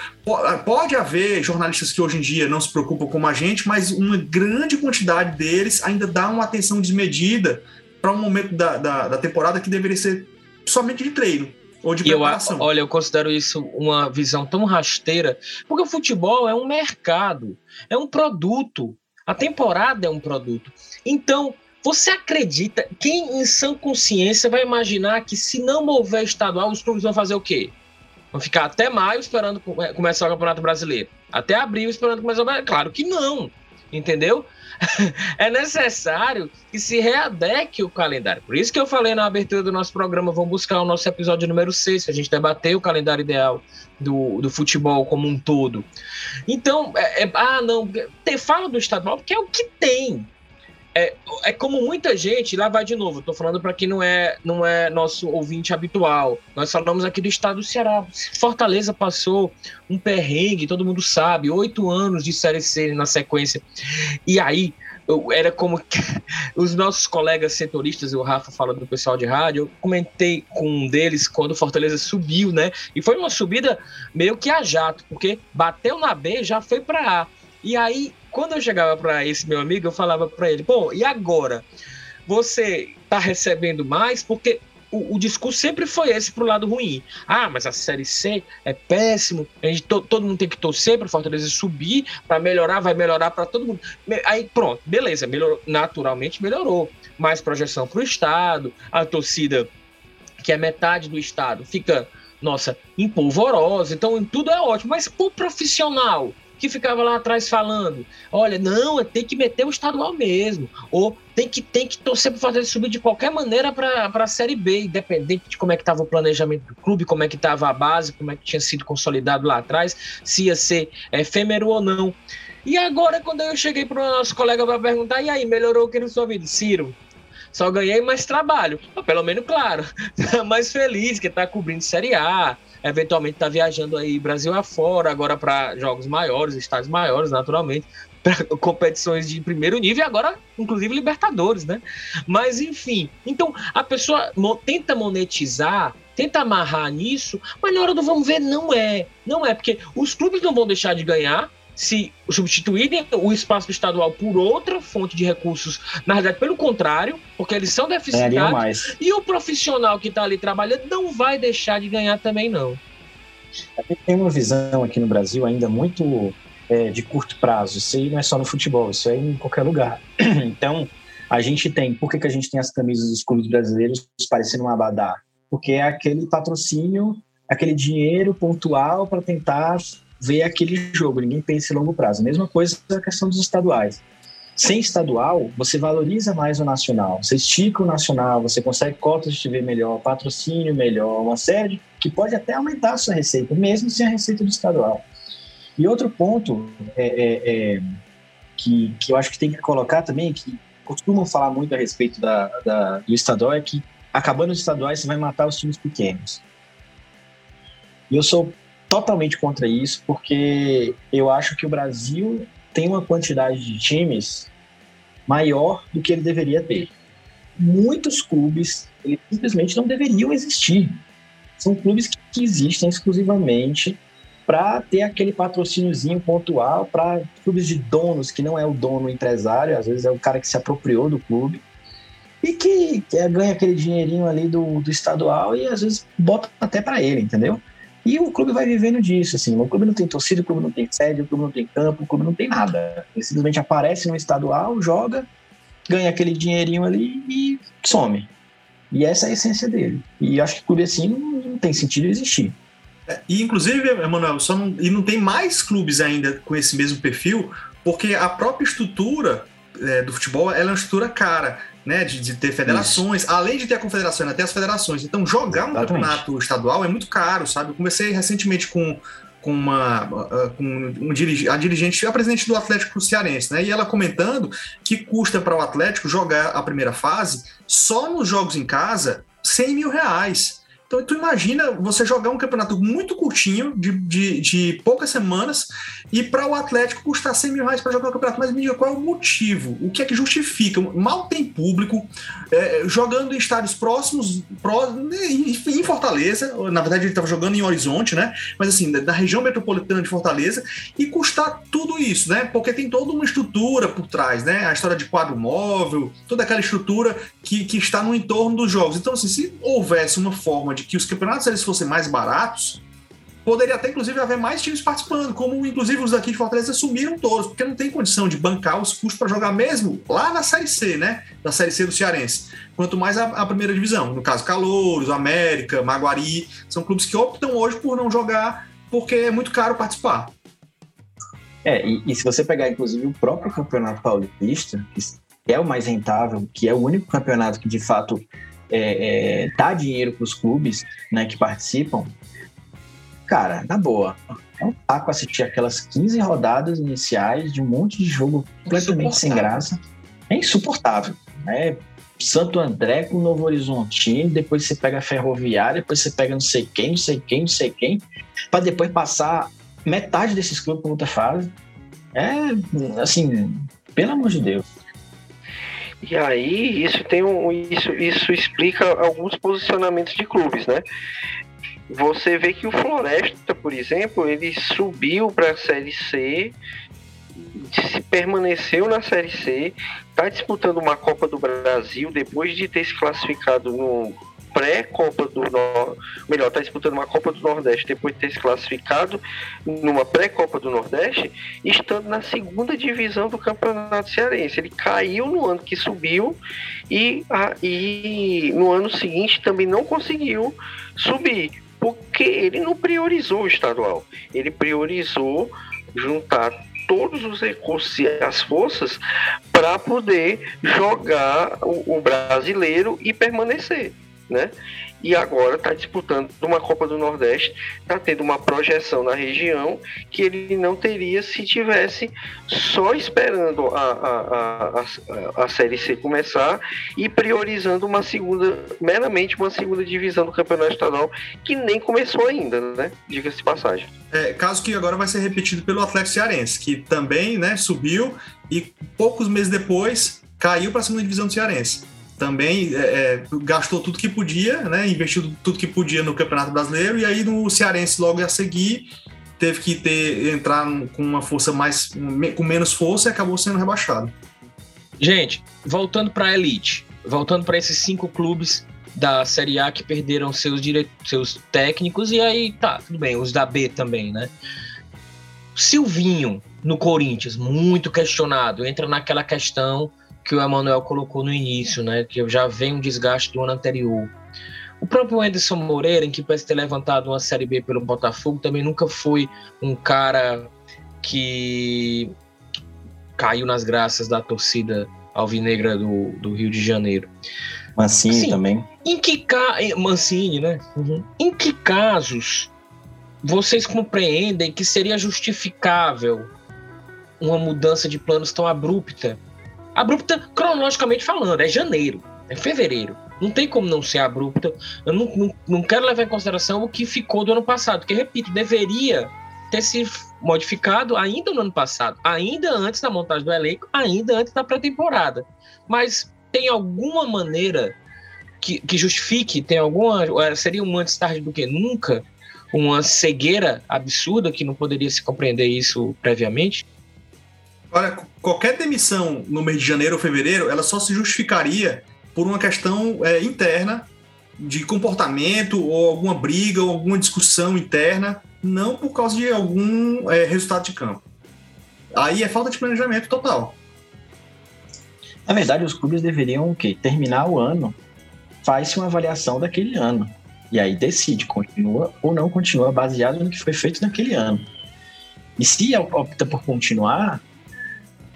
pode haver jornalistas que hoje em dia não se preocupam como a gente, mas uma grande quantidade deles ainda dá uma atenção desmedida para um momento da, da, da temporada que deveria ser somente de treino ou de preparação. Eu, olha, eu considero isso uma visão tão rasteira, porque o futebol é um mercado, é um produto. A temporada é um produto. Então, você acredita, quem em sã consciência vai imaginar que se não houver estadual, os clubes vão fazer o quê? Vão ficar até maio esperando começar o Campeonato Brasileiro. Até abril esperando começar o Brasileiro. Claro que não. Entendeu? [laughs] é necessário que se readeque o calendário. Por isso que eu falei na abertura do nosso programa, vamos buscar o nosso episódio número 6, que a gente debater o calendário ideal do, do futebol como um todo. Então, é, é, ah, não, te, fala do estadual, porque é o que tem é, é como muita gente, lá vai de novo, estou falando para quem não é, não é nosso ouvinte habitual. Nós falamos aqui do estado do Ceará. Fortaleza passou um perrengue, todo mundo sabe, oito anos de Série C na sequência. E aí, eu, era como [laughs] os nossos colegas setoristas, o Rafa fala do pessoal de rádio, eu comentei com um deles quando Fortaleza subiu, né? E foi uma subida meio que a jato, porque bateu na B já foi para A. E aí quando eu chegava para esse meu amigo, eu falava para ele: pô, e agora? Você está recebendo mais? Porque o, o, discurso sempre foi esse pro lado ruim. Ah, mas a Série C é péssimo, a gente, to, todo mundo tem que torcer para Fortaleza subir, para melhorar, vai melhorar para todo mundo. Aí pronto, beleza, melhorou, naturalmente melhorou. Mais projeção para o Estado, a torcida, que é metade do Estado, fica, nossa, empolvorosa, então tudo é ótimo, mas o profissional, que ficava lá atrás falando: olha, não, tem que meter o estadual mesmo, ou tem que, tem que torcer para fazer subir de qualquer maneira para a Série B, independente de como é que estava o planejamento do clube, como é que estava a base, como é que tinha sido consolidado lá atrás, se ia ser efêmero ou não. E agora, quando eu cheguei para o nosso colega para perguntar, e aí, melhorou o que na sua vida? Ciro, só ganhei mais trabalho. pelo menos, claro, [laughs] mais feliz que está cobrindo Série A, eventualmente está viajando aí Brasil afora, agora para jogos maiores, estádios maiores, naturalmente, [laughs] para competições de primeiro nível e agora, inclusive, Libertadores, né? Mas, enfim, então a pessoa tenta monetizar tenta amarrar nisso, mas na hora do vamos ver, não é. Não é, porque os clubes não vão deixar de ganhar, se substituírem o espaço estadual por outra fonte de recursos, na verdade, pelo contrário, porque eles são deficitários, e o profissional que está ali trabalhando não vai deixar de ganhar também, não. Tem uma visão aqui no Brasil ainda muito é, de curto prazo. Isso aí não é só no futebol, isso é em qualquer lugar. [clears throat] Então, a gente tem. Por que, que a gente tem as camisas dos clubes brasileiros parecendo um abadá? Porque é aquele patrocínio, aquele dinheiro pontual para tentar ver aquele jogo, ninguém pensa em longo prazo. Mesma coisa a questão dos estaduais. Sem estadual, você valoriza mais o nacional, você estica o nacional, você consegue cotas de TV melhor, patrocínio melhor, uma série que pode até aumentar a sua receita, mesmo sem a receita do estadual. E outro ponto é, é, é, que, que eu acho que tem que colocar também, que costumam falar muito a respeito da, da, do estadual, é que acabando os estaduais você vai matar os times pequenos. E eu sou totalmente contra isso, porque eu acho que o Brasil tem uma quantidade de times maior do que ele deveria ter. Muitos clubes eles simplesmente não deveriam existir. São clubes que existem exclusivamente para ter aquele patrocíniozinho pontual para clubes de donos que não é o dono empresário, às vezes é o cara que se apropriou do clube e que, que ganha aquele dinheirinho ali do, do estadual e às vezes bota até para ele, entendeu? E o clube vai vivendo disso, assim. O clube não tem torcida, o clube não tem sede, o clube não tem campo, o clube não tem nada. Ele simplesmente aparece no estadual, joga, ganha aquele dinheirinho ali e some. E essa é a essência dele. E acho que clube assim não, tem sentido existir. É, e inclusive, Emanuel, só não, e não tem mais clubes ainda com esse mesmo perfil, porque a própria estrutura é, do futebol ela é uma estrutura cara né, de, de ter federações, Isso. além de ter a confederação, até as federações. Então, jogar um campeonato estadual é muito caro, sabe? Eu conversei recentemente com, com uma com um a dirigente, a presidente do Atlético Cearense, né? E ela comentando que custa para o Atlético jogar a primeira fase só nos jogos em casa 100 mil reais. Então, tu imagina você jogar um campeonato muito curtinho, de, de, de poucas semanas, e para o Atlético custar 100 mil reais para jogar o campeonato. Mas me diga qual é o motivo? O que é que justifica? Mal tem público, é, jogando em estádios próximos, pró, em Fortaleza. Na verdade, ele estava jogando em Horizonte, né? Mas assim, da região metropolitana de Fortaleza, e custar tudo isso, né? Porque tem toda uma estrutura por trás, né? A história de quadro móvel, toda aquela estrutura que, que está no entorno dos jogos. Então, assim, se houvesse uma forma de que os campeonatos eles fossem mais baratos, poderia até, inclusive, haver mais times participando, como inclusive os daqui de Fortaleza sumiram todos, porque não tem condição de bancar os custos para jogar mesmo lá na Série C, né? Da Série C do Cearense. Quanto mais a, a, primeira divisão. No caso, Calouros, América, Maguari, são clubes que optam hoje por não jogar porque é muito caro participar. É, e, e se você pegar, inclusive, o próprio Campeonato Paulista, que é o mais rentável, que é o único campeonato que de fato é, é, dá dinheiro para os clubes né, que participam, cara, na boa, é um taco assistir aquelas 15 rodadas iniciais de um monte de jogo completamente sem graça. É insuportável. Né? Santo André com Novo Horizontino, depois você pega a Ferroviária, depois você pega não sei quem, não sei quem, não sei quem, para depois passar metade desses clubes para outra fase. É, assim, pelo amor de Deus. E aí, isso tem um. Isso, isso explica alguns posicionamentos de clubes, né? Você vê que o Floresta, por exemplo, ele subiu para a Série C, se permaneceu na Série C, está disputando uma Copa do Brasil depois de ter se classificado no pré-Copa do Nordeste, melhor, está disputando uma Copa do Nordeste depois de ter se classificado numa pré-Copa do Nordeste, estando na segunda divisão do Campeonato Cearense. Ele caiu no ano que subiu e, e no ano seguinte também não conseguiu subir porque ele não priorizou o estadual, ele priorizou juntar todos os recursos e as forças para poder jogar o, o brasileiro e permanecer, né? e agora está disputando uma Copa do Nordeste, está tendo uma projeção na região que ele não teria se tivesse só esperando a, a, a, a, Série C começar e priorizando uma segunda, meramente uma segunda divisão do Campeonato Estadual, que nem começou ainda, né? Diga-se de passagem. É, caso que agora vai ser repetido pelo Atlético Cearense, que também né, subiu e poucos meses depois caiu para a segunda divisão do Cearense também é, é, gastou tudo que podia, né? Investiu tudo que podia no Campeonato Brasileiro e aí no Cearense logo a seguir teve que ter entrar com uma força mais com menos força e acabou sendo rebaixado. Gente, voltando para a elite, voltando para esses cinco clubes da Série A que perderam seus dire... seus técnicos e aí tá, tudo bem, os da B também, né? Silvinho no Corinthians, muito questionado, entra naquela questão que o Emanuel colocou no início, né? Que já vem um desgaste do ano anterior. O próprio Anderson Moreira, em que parece ter levantado uma Série B pelo Botafogo, também nunca foi um cara que caiu nas graças da torcida alvinegra do, do Rio de Janeiro. Mancini assim, também. Em que ca... Mancini, né? Uhum. Em que casos vocês compreendem que seria justificável uma mudança de planos tão abrupta Abrupta, cronologicamente falando, é janeiro, é fevereiro. Não tem como não ser abrupta. Eu não, não, não quero levar em consideração o que ficou do ano passado, que, repito, deveria ter se modificado ainda no ano passado, ainda antes da montagem do elenco, ainda antes da pré-temporada. Mas tem alguma maneira que, que justifique, tem alguma. Seria um antes tarde do que nunca, uma cegueira absurda que não poderia se compreender isso previamente? Olha, qualquer demissão no mês de janeiro ou fevereiro, ela só se justificaria por uma questão é, interna de comportamento ou alguma briga ou alguma discussão interna, não por causa de algum é, resultado de campo. Aí é falta de planejamento total. Na verdade, os clubes deveriam o quê? Terminar o ano, faz-se uma avaliação daquele ano. E aí decide, continua ou não continua baseado no que foi feito naquele ano. E se opta por continuar,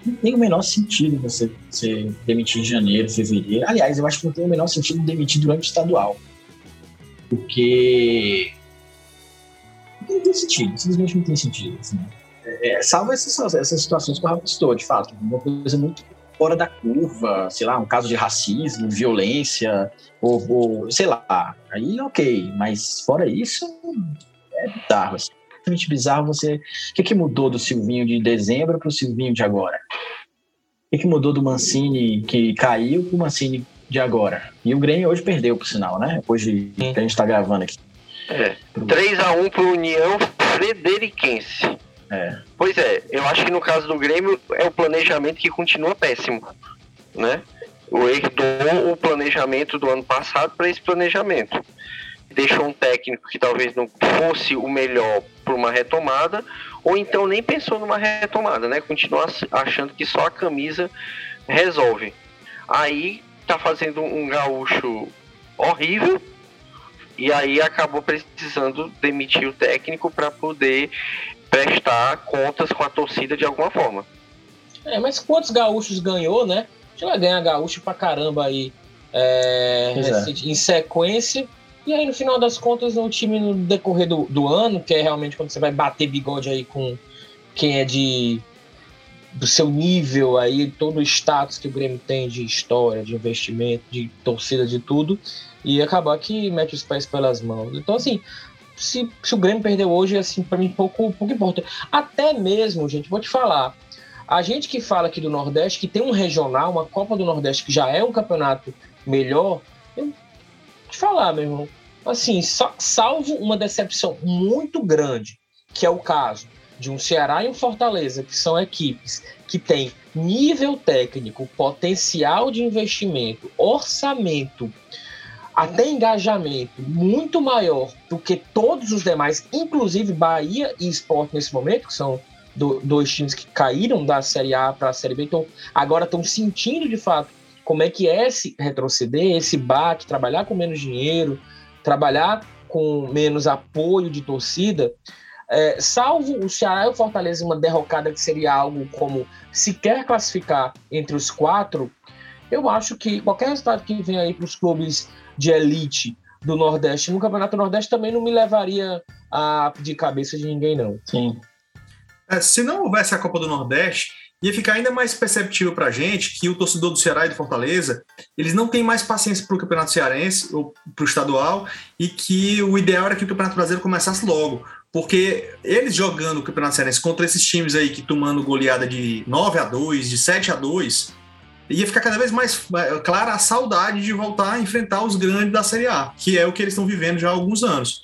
não tem o menor sentido você, você demitir em janeiro, fevereiro. Aliás, eu acho que não tem o menor sentido demitir durante o estadual. Porque. Não tem sentido, simplesmente não tem sentido. Assim. É, é salvo essas, essas situações que o Rafa citou, de fato. Uma coisa muito fora da curva, sei lá, um caso de racismo, violência, ou, ou sei lá. Aí, ok, mas fora isso, é bizarro. Assim extremamente bizarro você. O que, que mudou do Silvinho de dezembro para o Silvinho de agora? O que, que mudou do Mancini que caiu para o Mancini de agora? E o Grêmio hoje perdeu, por sinal, né? Hoje que a gente está gravando aqui. É, 3x1 para o União Frederiquense. É. Pois é, eu acho que no caso do Grêmio é o planejamento que continua péssimo, né? O herdou o planejamento do ano passado para esse planejamento. deixou um técnico que talvez não fosse o melhor para uma retomada, ou então nem pensou numa retomada, né? Continua achando que só a camisa resolve. Aí tá fazendo um gaúcho horrível e aí acabou precisando demitir o técnico para poder prestar contas com a torcida de alguma forma. É, mas quantos gaúchos ganhou, né? Já vai ganhar gaúcho pra caramba aí é, é. em sequência. E aí, no final das contas, o time no decorrer do, do ano, que é realmente quando você vai bater bigode aí com quem é de do seu nível aí, todo o status que o Grêmio tem de história, de investimento, de torcida, de tudo, e acabar que mete os pés pelas mãos. Então, assim, se, se o Grêmio perdeu hoje, assim, para mim pouco, pouco importa. Até mesmo, gente, vou te falar, a gente que fala aqui do Nordeste, que tem um regional, uma Copa do Nordeste que já é um campeonato melhor, eu te falar, meu irmão, assim, só, salvo uma decepção muito grande, que é o caso de um Ceará e um Fortaleza, que são equipes que têm nível técnico, potencial de investimento, orçamento, até engajamento muito maior do que todos os demais, inclusive Bahia e Sport nesse momento, que são do, dois times que caíram da Série A para a Série B, então agora estão sentindo de fato como é que é esse retroceder, esse baque, trabalhar com menos dinheiro, trabalhar com menos apoio de torcida, é, salvo o Ceará e o Fortaleza uma derrocada que seria algo como sequer classificar entre os quatro, eu acho que qualquer resultado que vem aí para os clubes de elite do Nordeste no Campeonato Nordeste também não me levaria a pedir cabeça de ninguém, não. Sim. É, se não houvesse a Copa do Nordeste, ia ficar ainda mais perceptível para a gente que o torcedor do Ceará e do Fortaleza eles não têm mais paciência para o Campeonato Cearense ou para o estadual e que o ideal era que o Campeonato Brasileiro começasse logo. Porque eles jogando o Campeonato Cearense contra esses times aí que tomando goleada de 9 a 2 de 7 a 2 ia ficar cada vez mais clara a saudade de voltar a enfrentar os grandes da Série A, que é o que eles estão vivendo já há alguns anos.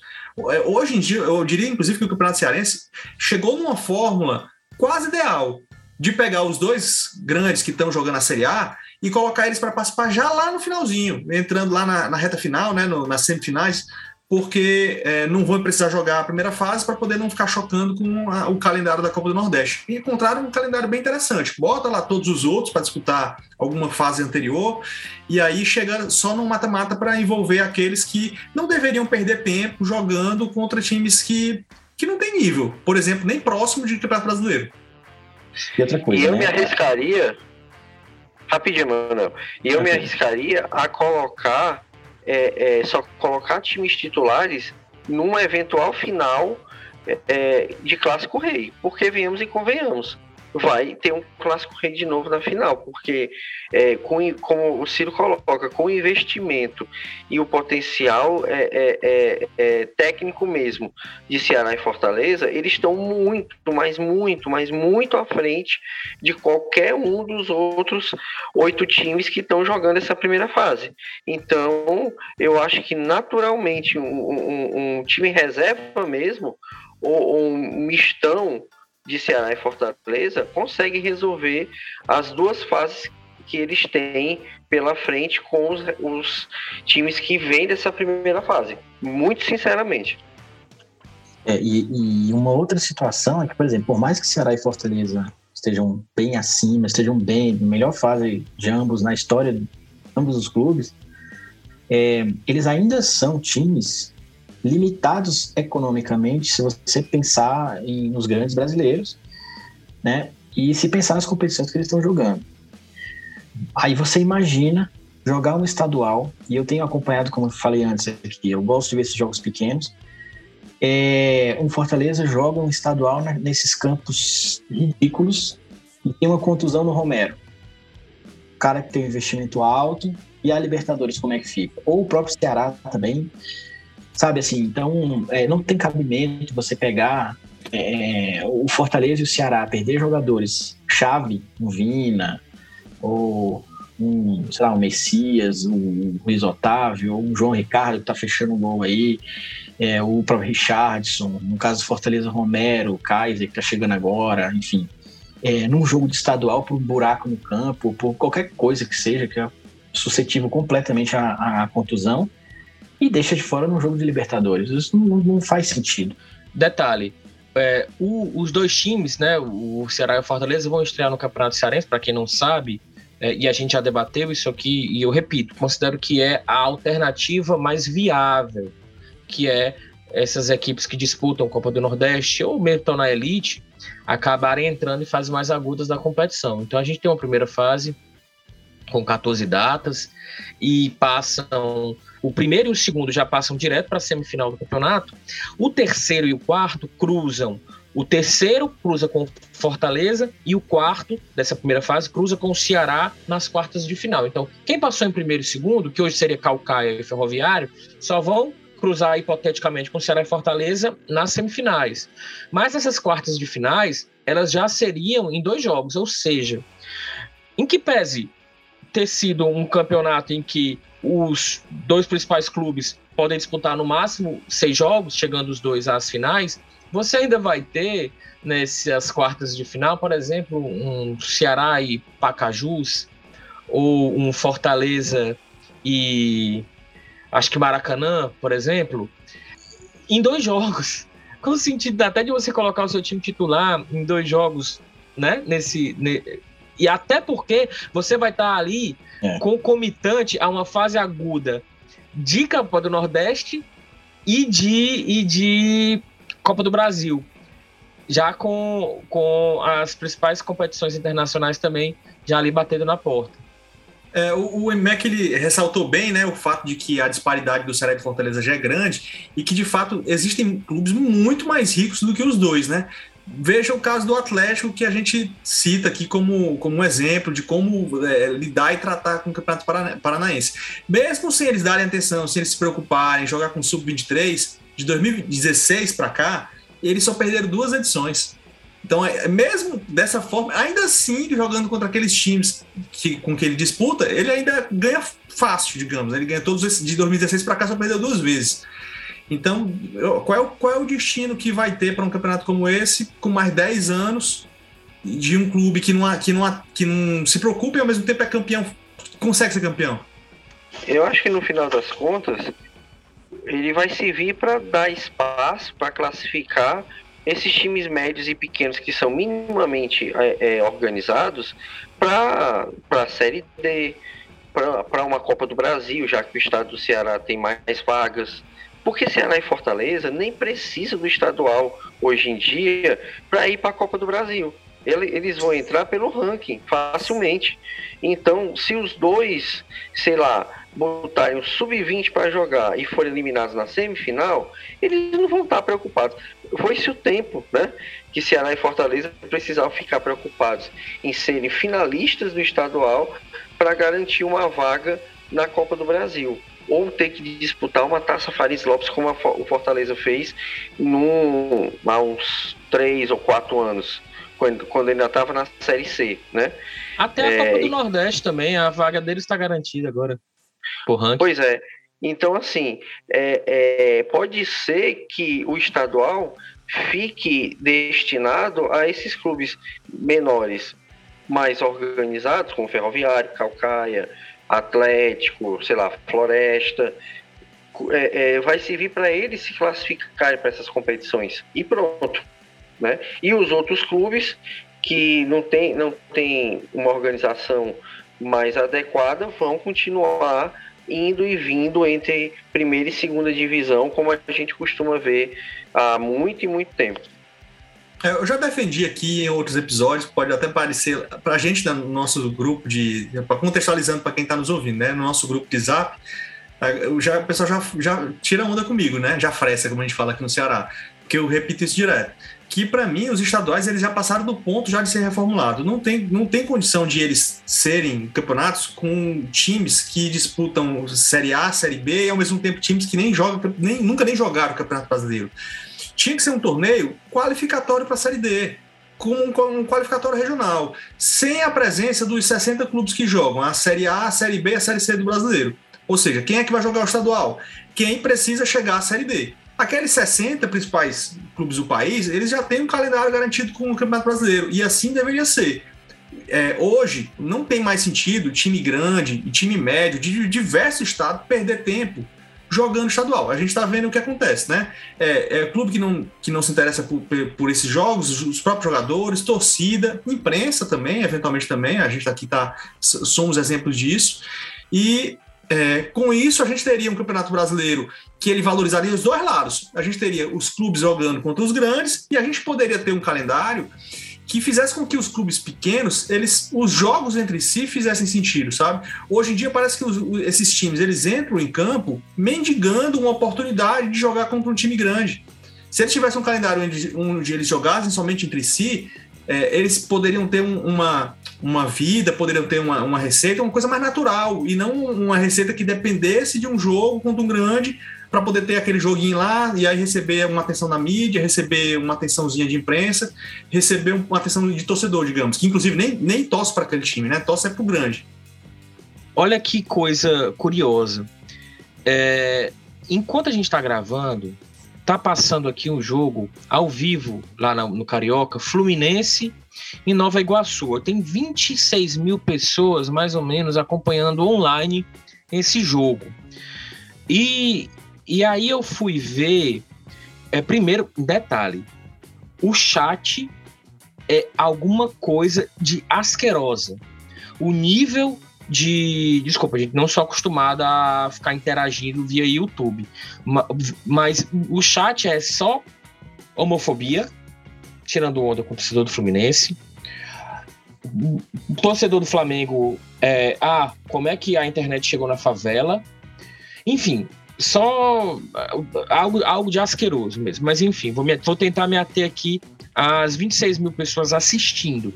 É, hoje em dia, eu diria inclusive que o Campeonato Cearense chegou numa fórmula quase ideal de pegar os dois grandes que estão jogando a Série A e colocar eles para participar já lá no finalzinho, entrando lá na, na reta final, né, no, nas semifinais, porque é, não vão precisar jogar a primeira fase para poder não ficar chocando com a, o calendário da Copa do Nordeste. E encontraram um calendário bem interessante. Bota lá todos os outros para disputar alguma fase anterior e aí chega só no mata-mata para envolver aqueles que não deveriam perder tempo jogando contra times que, que não têm nível, por exemplo, nem próximo de Campeonato Brasileiro. E outra coisa. E eu né? me arriscaria. Rapidinho, mano. E eu me arriscaria a colocar é, é, só colocar times titulares numa eventual final é, de clássico rei, porque viemos e convenhamos vai ter um clássico rei de novo na final, porque é, com, como o Ciro coloca, com o investimento e o potencial é, é, é, é, técnico mesmo de Ceará e Fortaleza, eles estão muito, mas muito, mas muito à frente de qualquer um dos outros oito times que estão jogando essa primeira fase. Então, eu acho que naturalmente um, um, um time reserva mesmo, ou um mistão de Ceará e Fortaleza consegue resolver as duas fases que eles têm pela frente com os, os times que vêm dessa primeira fase. Muito sinceramente. É, e, e, uma outra situação é que, por exemplo, por mais que Ceará e Fortaleza estejam bem acima, estejam bem, melhor fase de ambos na história de ambos os clubes, é, eles ainda são times limitados economicamente, se você pensar em, nos grandes brasileiros, né? E se pensar nas competições que eles estão jogando. Aí você imagina jogar um estadual, e eu tenho acompanhado, como eu falei antes aqui, eu gosto de ver esses jogos pequenos. É, um Fortaleza joga um estadual nesses campos ridículos e tem uma contusão no Romero. O cara que tem um investimento alto e a Libertadores, como é que fica? Ou o próprio Ceará também Sabe assim, então é, não tem cabimento você pegar é, o Fortaleza e o Ceará, perder jogadores chave, um Vina, ou um, sei lá, um Messias, um Luiz Otávio, ou um João Ricardo que tá fechando um gol aí, é, o próprio Richardson, no caso do Fortaleza Romero, Kaiser que tá chegando agora, enfim. É, num jogo de estadual por um buraco no campo, por qualquer coisa que seja, que é suscetível completamente à, à contusão, e deixa de fora no jogo de Libertadores. Isso não, não faz sentido. Detalhe, é, o, os dois times, né, o Ceará e o Fortaleza, vão estrear no Campeonato Cearense, para quem não sabe, é, e a gente já debateu isso aqui, e eu repito, considero que é a alternativa mais viável, que é essas equipes que disputam Copa do Nordeste ou mesmo estão na elite, acabarem entrando em fases mais agudas da competição. Então a gente tem uma primeira fase com 14 datas e passam o primeiro e o segundo já passam direto para a semifinal do campeonato. O terceiro e o quarto cruzam. O terceiro cruza com Fortaleza e o quarto dessa primeira fase cruza com o Ceará nas quartas de final. Então, quem passou em primeiro e segundo, que hoje seria Calcaia e Ferroviário, só vão cruzar hipoteticamente com Ceará e Fortaleza nas semifinais. Mas essas quartas de finais, elas já seriam em dois jogos, ou seja, em que pese ter sido um campeonato em que os dois principais clubes podem disputar no máximo seis jogos, chegando os dois às finais, você ainda vai ter nessas quartas de final, por exemplo, um Ceará e Pacajus, ou um Fortaleza e acho que Maracanã, por exemplo, em dois jogos. [laughs] Com o sentido até de você colocar o seu time titular em dois jogos, né? Nesse, e até porque você vai estar ali é. concomitante a uma fase aguda de Copa do Nordeste e de, e de Copa do Brasil. Já com, com as principais competições internacionais também já ali batendo na porta. É, o, o MEC ele ressaltou bem né, o fato de que a disparidade do Ceará e do Fortaleza já é grande e que, de fato, existem clubes muito mais ricos do que os dois. Né? Veja o caso do Atlético, que a gente cita aqui como, como um exemplo de como é, lidar e tratar com o Campeonato Paranaense. Mesmo sem eles darem atenção, sem eles se preocuparem, jogar com o Sub-23, de 2016 para cá, eles só perderam duas edições. Então, é, mesmo dessa forma, ainda assim, jogando contra aqueles times que, com que ele disputa, ele ainda ganha fácil, digamos. Ele ganha todos esses, de 2016 para cá, só perdeu duas vezes. Então, qual é o, qual é o destino que vai ter para um campeonato como esse, com mais 10 anos, de um clube que não, que não, que não se preocupa e ao mesmo tempo é campeão, consegue ser campeão? Eu acho que no final das contas, ele vai servir para dar espaço para classificar esses times médios e pequenos que são minimamente é, é, organizados para a Série D, para uma Copa do Brasil, já que o estado do Ceará tem mais vagas. Porque Ceará e Fortaleza nem precisa do estadual hoje em dia para ir para a Copa do Brasil. Eles vão entrar pelo ranking facilmente. Então, se os dois, sei lá, botarem o sub-20 para jogar e forem eliminados na semifinal, eles não vão estar preocupados. Foi-se o tempo, né? Que Ceará e Fortaleza precisavam ficar preocupados em serem finalistas do estadual para garantir uma vaga na Copa do Brasil ou ter que disputar uma taça Faris Lopes como o Fortaleza fez num, há uns três ou quatro anos, quando, quando ainda estava na Série C, né? Até a é, Copa do Nordeste também, a vaga dele está garantida agora. Pois é. Então, assim, é, é, pode ser que o estadual fique destinado a esses clubes menores, mais organizados, como Ferroviário, Calcaia, Atlético, sei lá, Floresta, é, é, vai servir para eles se classificarem para essas competições e pronto, né? E os outros clubes que não tem, não tem uma organização mais adequada vão continuar indo e vindo entre primeira e segunda divisão, como a gente costuma ver há muito e muito tempo. É, eu já defendi aqui em outros episódios, pode até parecer para a gente no nosso grupo de. contextualizando para quem está nos ouvindo, né? No nosso grupo de zap, já, o pessoal já, já tira onda comigo, né? Já fressa, como a gente fala aqui no Ceará. Porque eu repito isso direto. Que para mim, os estaduais eles já passaram do ponto já de ser reformulado. Não tem, não tem condição de eles serem campeonatos com times que disputam Série A, Série B e ao mesmo tempo times que nem jogam, nem, nunca nem jogaram o Campeonato Brasileiro. Tinha que ser um torneio qualificatório para a Série D, com um, qualificatório regional, sem a presença dos 60 clubes que jogam a Série A, a Série B e a Série C do brasileiro. Ou seja, quem é que vai jogar o estadual? Quem precisa chegar à Série D. Aqueles 60 principais clubes do país, eles já têm um calendário garantido com o Campeonato Brasileiro, e assim deveria ser. É, hoje, não tem mais sentido time grande e time médio de diversos estados perder tempo jogando estadual. A gente está vendo o que acontece, né? É, é clube que não, que não se interessa por, por esses jogos, os próprios jogadores, torcida, imprensa também, eventualmente também. A gente aqui tá, somos exemplos disso. E é, com isso, a gente teria um campeonato brasileiro que ele valorizaria os dois lados. A gente teria os clubes jogando contra os grandes e a gente poderia ter um calendário que fizesse com que os clubes pequenos, eles, os jogos entre si fizessem sentido, sabe? Hoje em dia parece que os, esses times eles entram em campo mendigando uma oportunidade de jogar contra um time grande. Se eles tivessem um calendário onde, onde eles jogassem somente entre si, é, eles poderiam ter um, uma, uma vida, poderiam ter uma, uma receita, uma coisa mais natural, e não uma receita que dependesse de um jogo contra um grande para poder ter aquele joguinho lá e aí receber uma atenção da mídia, receber uma atençãozinha de imprensa, receber uma atenção de torcedor, digamos, que inclusive nem, nem torce para aquele time, né? Torce é pro grande. Olha que coisa curiosa. É, enquanto a gente está gravando, tá passando aqui um jogo ao vivo lá no, no Carioca, Fluminense em Nova Iguaçu. Tem 26 mil pessoas, mais ou menos, acompanhando online esse jogo. E, e aí eu fui ver. É, primeiro, detalhe: o chat é alguma coisa de asquerosa. O nível de. Desculpa, a gente não sou acostumado a ficar interagindo via YouTube. Mas o chat é só homofobia, tirando onda com o torcedor do Fluminense. O torcedor do Flamengo é. Ah, como é que a internet chegou na favela? Enfim, só algo, algo de asqueroso mesmo. Mas enfim, vou, me, vou tentar me ater aqui às 26 mil pessoas assistindo.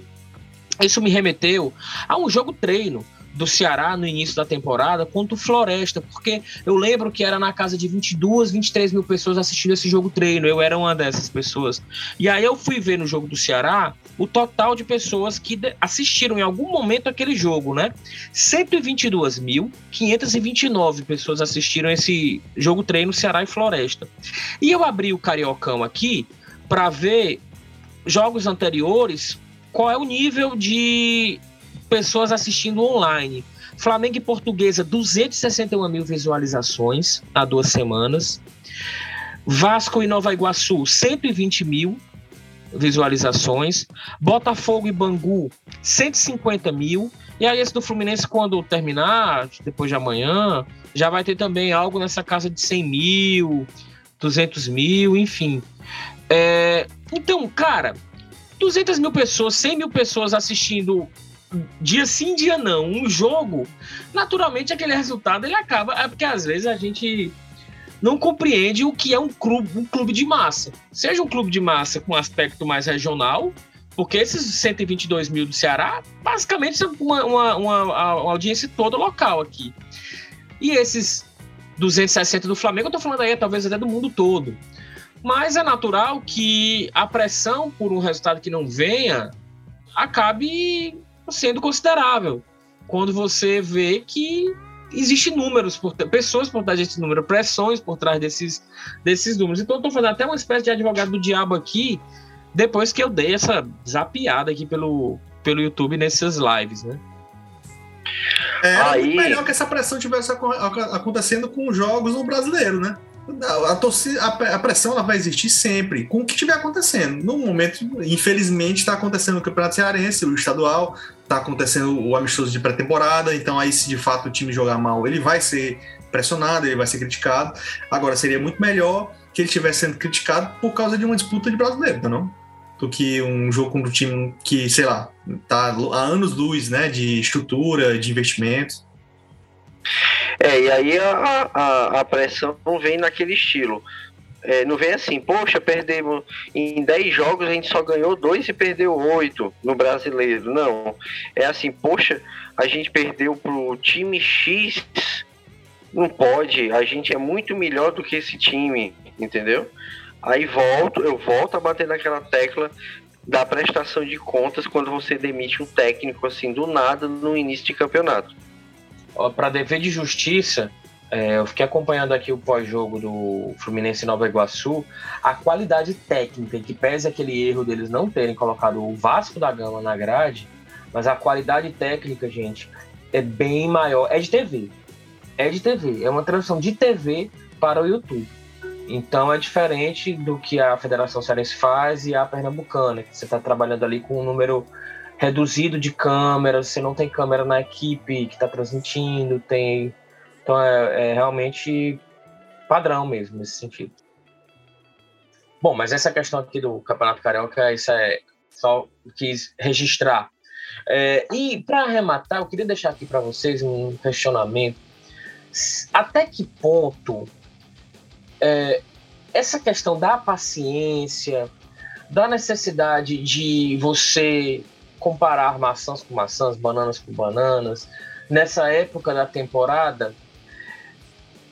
Isso me remeteu a um jogo treino do Ceará no início da temporada contra o Floresta, porque eu lembro que era na casa de 22, 23 mil pessoas assistindo esse jogo treino, eu era uma dessas pessoas. E aí eu fui ver no jogo do Ceará o total de pessoas que assistiram em algum momento aquele jogo, né? 122.529 pessoas assistiram esse jogo treino Ceará e Floresta. E eu abri o Cariocão aqui para ver jogos anteriores, qual é o nível de pessoas assistindo online. Flamengo e Portuguesa, 261 mil visualizações há duas semanas. Vasco e Nova Iguaçu, 120 mil visualizações. Botafogo e Bangu, 150 mil. E aí, esse do Fluminense, quando terminar, depois de amanhã, já vai ter também algo nessa casa de 100 mil, 200 mil, enfim. É, então, cara, 200 mil pessoas, 100 mil pessoas assistindo dia sim, dia não, um jogo, naturalmente aquele resultado ele acaba. É porque às vezes a gente não compreende o que é um clube, um clube de massa. Seja um clube de massa com aspecto mais regional, porque esses 122 mil do Ceará, basicamente, são uma, uma, uma, uma audiência toda local aqui. E esses 260 do Flamengo, eu tô falando aí talvez até do mundo todo. Mas é natural que a pressão por um resultado que não venha acabe sendo considerável. Quando você vê que existe números, por, pessoas por trás desse número, pressões por trás desses, desses números. Então eu estou fazendo até uma espécie de advogado do diabo aqui, depois que eu dei essa zapiada aqui pelo, pelo YouTube nessas lives, né? É, Aí... melhor que essa pressão tivesse acontecendo com jogos no brasileiro, né? A, torcida, a, pressão ela vai existir sempre, com o que estiver acontecendo. No momento, infelizmente, está acontecendo no Campeonato Cearense, o estadual, está acontecendo o amistoso de pré-temporada, então aí se de fato o time jogar mal, ele vai ser pressionado, ele vai ser criticado. Agora, seria muito melhor que ele estivesse sendo criticado por causa de uma disputa de brasileiro, não? Do que um jogo contra um time que, sei lá, tá há anos luz, né, de estrutura, de investimentos. É, e aí a, a, a pressão não vem naquele estilo. É, não vem assim, poxa, perdemos em 10 jogos, a gente só ganhou 2 e perdeu 8 no brasileiro. Não. É assim, poxa, a gente perdeu pro time X. Não pode, a gente é muito melhor do que esse time, entendeu? Aí volto, eu volto a bater naquela tecla da prestação de contas quando você demite um técnico assim do nada no início de campeonato para dever de justiça, é, eu fiquei acompanhando aqui o pós-jogo do Fluminense Nova Iguaçu. A qualidade técnica, que pese aquele erro deles não terem colocado o Vasco da Gama na grade, mas a qualidade técnica, gente, é bem maior. É de TV. É de TV. É uma transmissão de TV para o YouTube. Então é diferente do que a Federação Cearense faz e a Pernambucana, que você está trabalhando ali com um número reduzido de câmeras, você não tem câmera na equipe que está transmitindo, tem. Então é, é, realmente padrão mesmo nesse sentido. Bom, mas essa questão aqui do Campeonato Carioca, isso é só quis registrar. É, e para arrematar, eu queria deixar aqui para vocês um questionamento. Até que ponto é, essa questão da paciência, da necessidade de você comparar maçãs com maçãs, bananas com bananas, nessa época da temporada,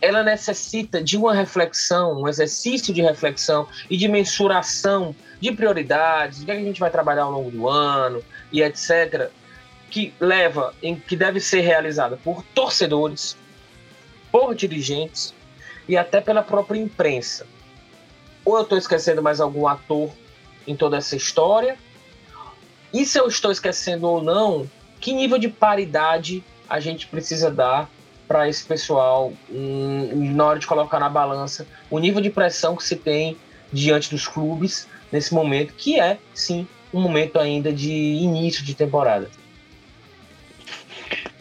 ela necessita de uma reflexão, um exercício de reflexão e de mensuração de prioridades, o que, a gente vai trabalhar ao longo do ano e etc., que leva, em, que deve ser realizada por torcedores, por dirigentes e até pela própria imprensa. Ou eu estou esquecendo mais algum ator em toda essa história? E se eu estou esquecendo ou não, que nível de paridade a gente precisa dar para esse pessoal um, na hora de colocar na balança o nível de pressão que se tem diante dos clubes nesse momento, que é, sim, um momento ainda de início de temporada.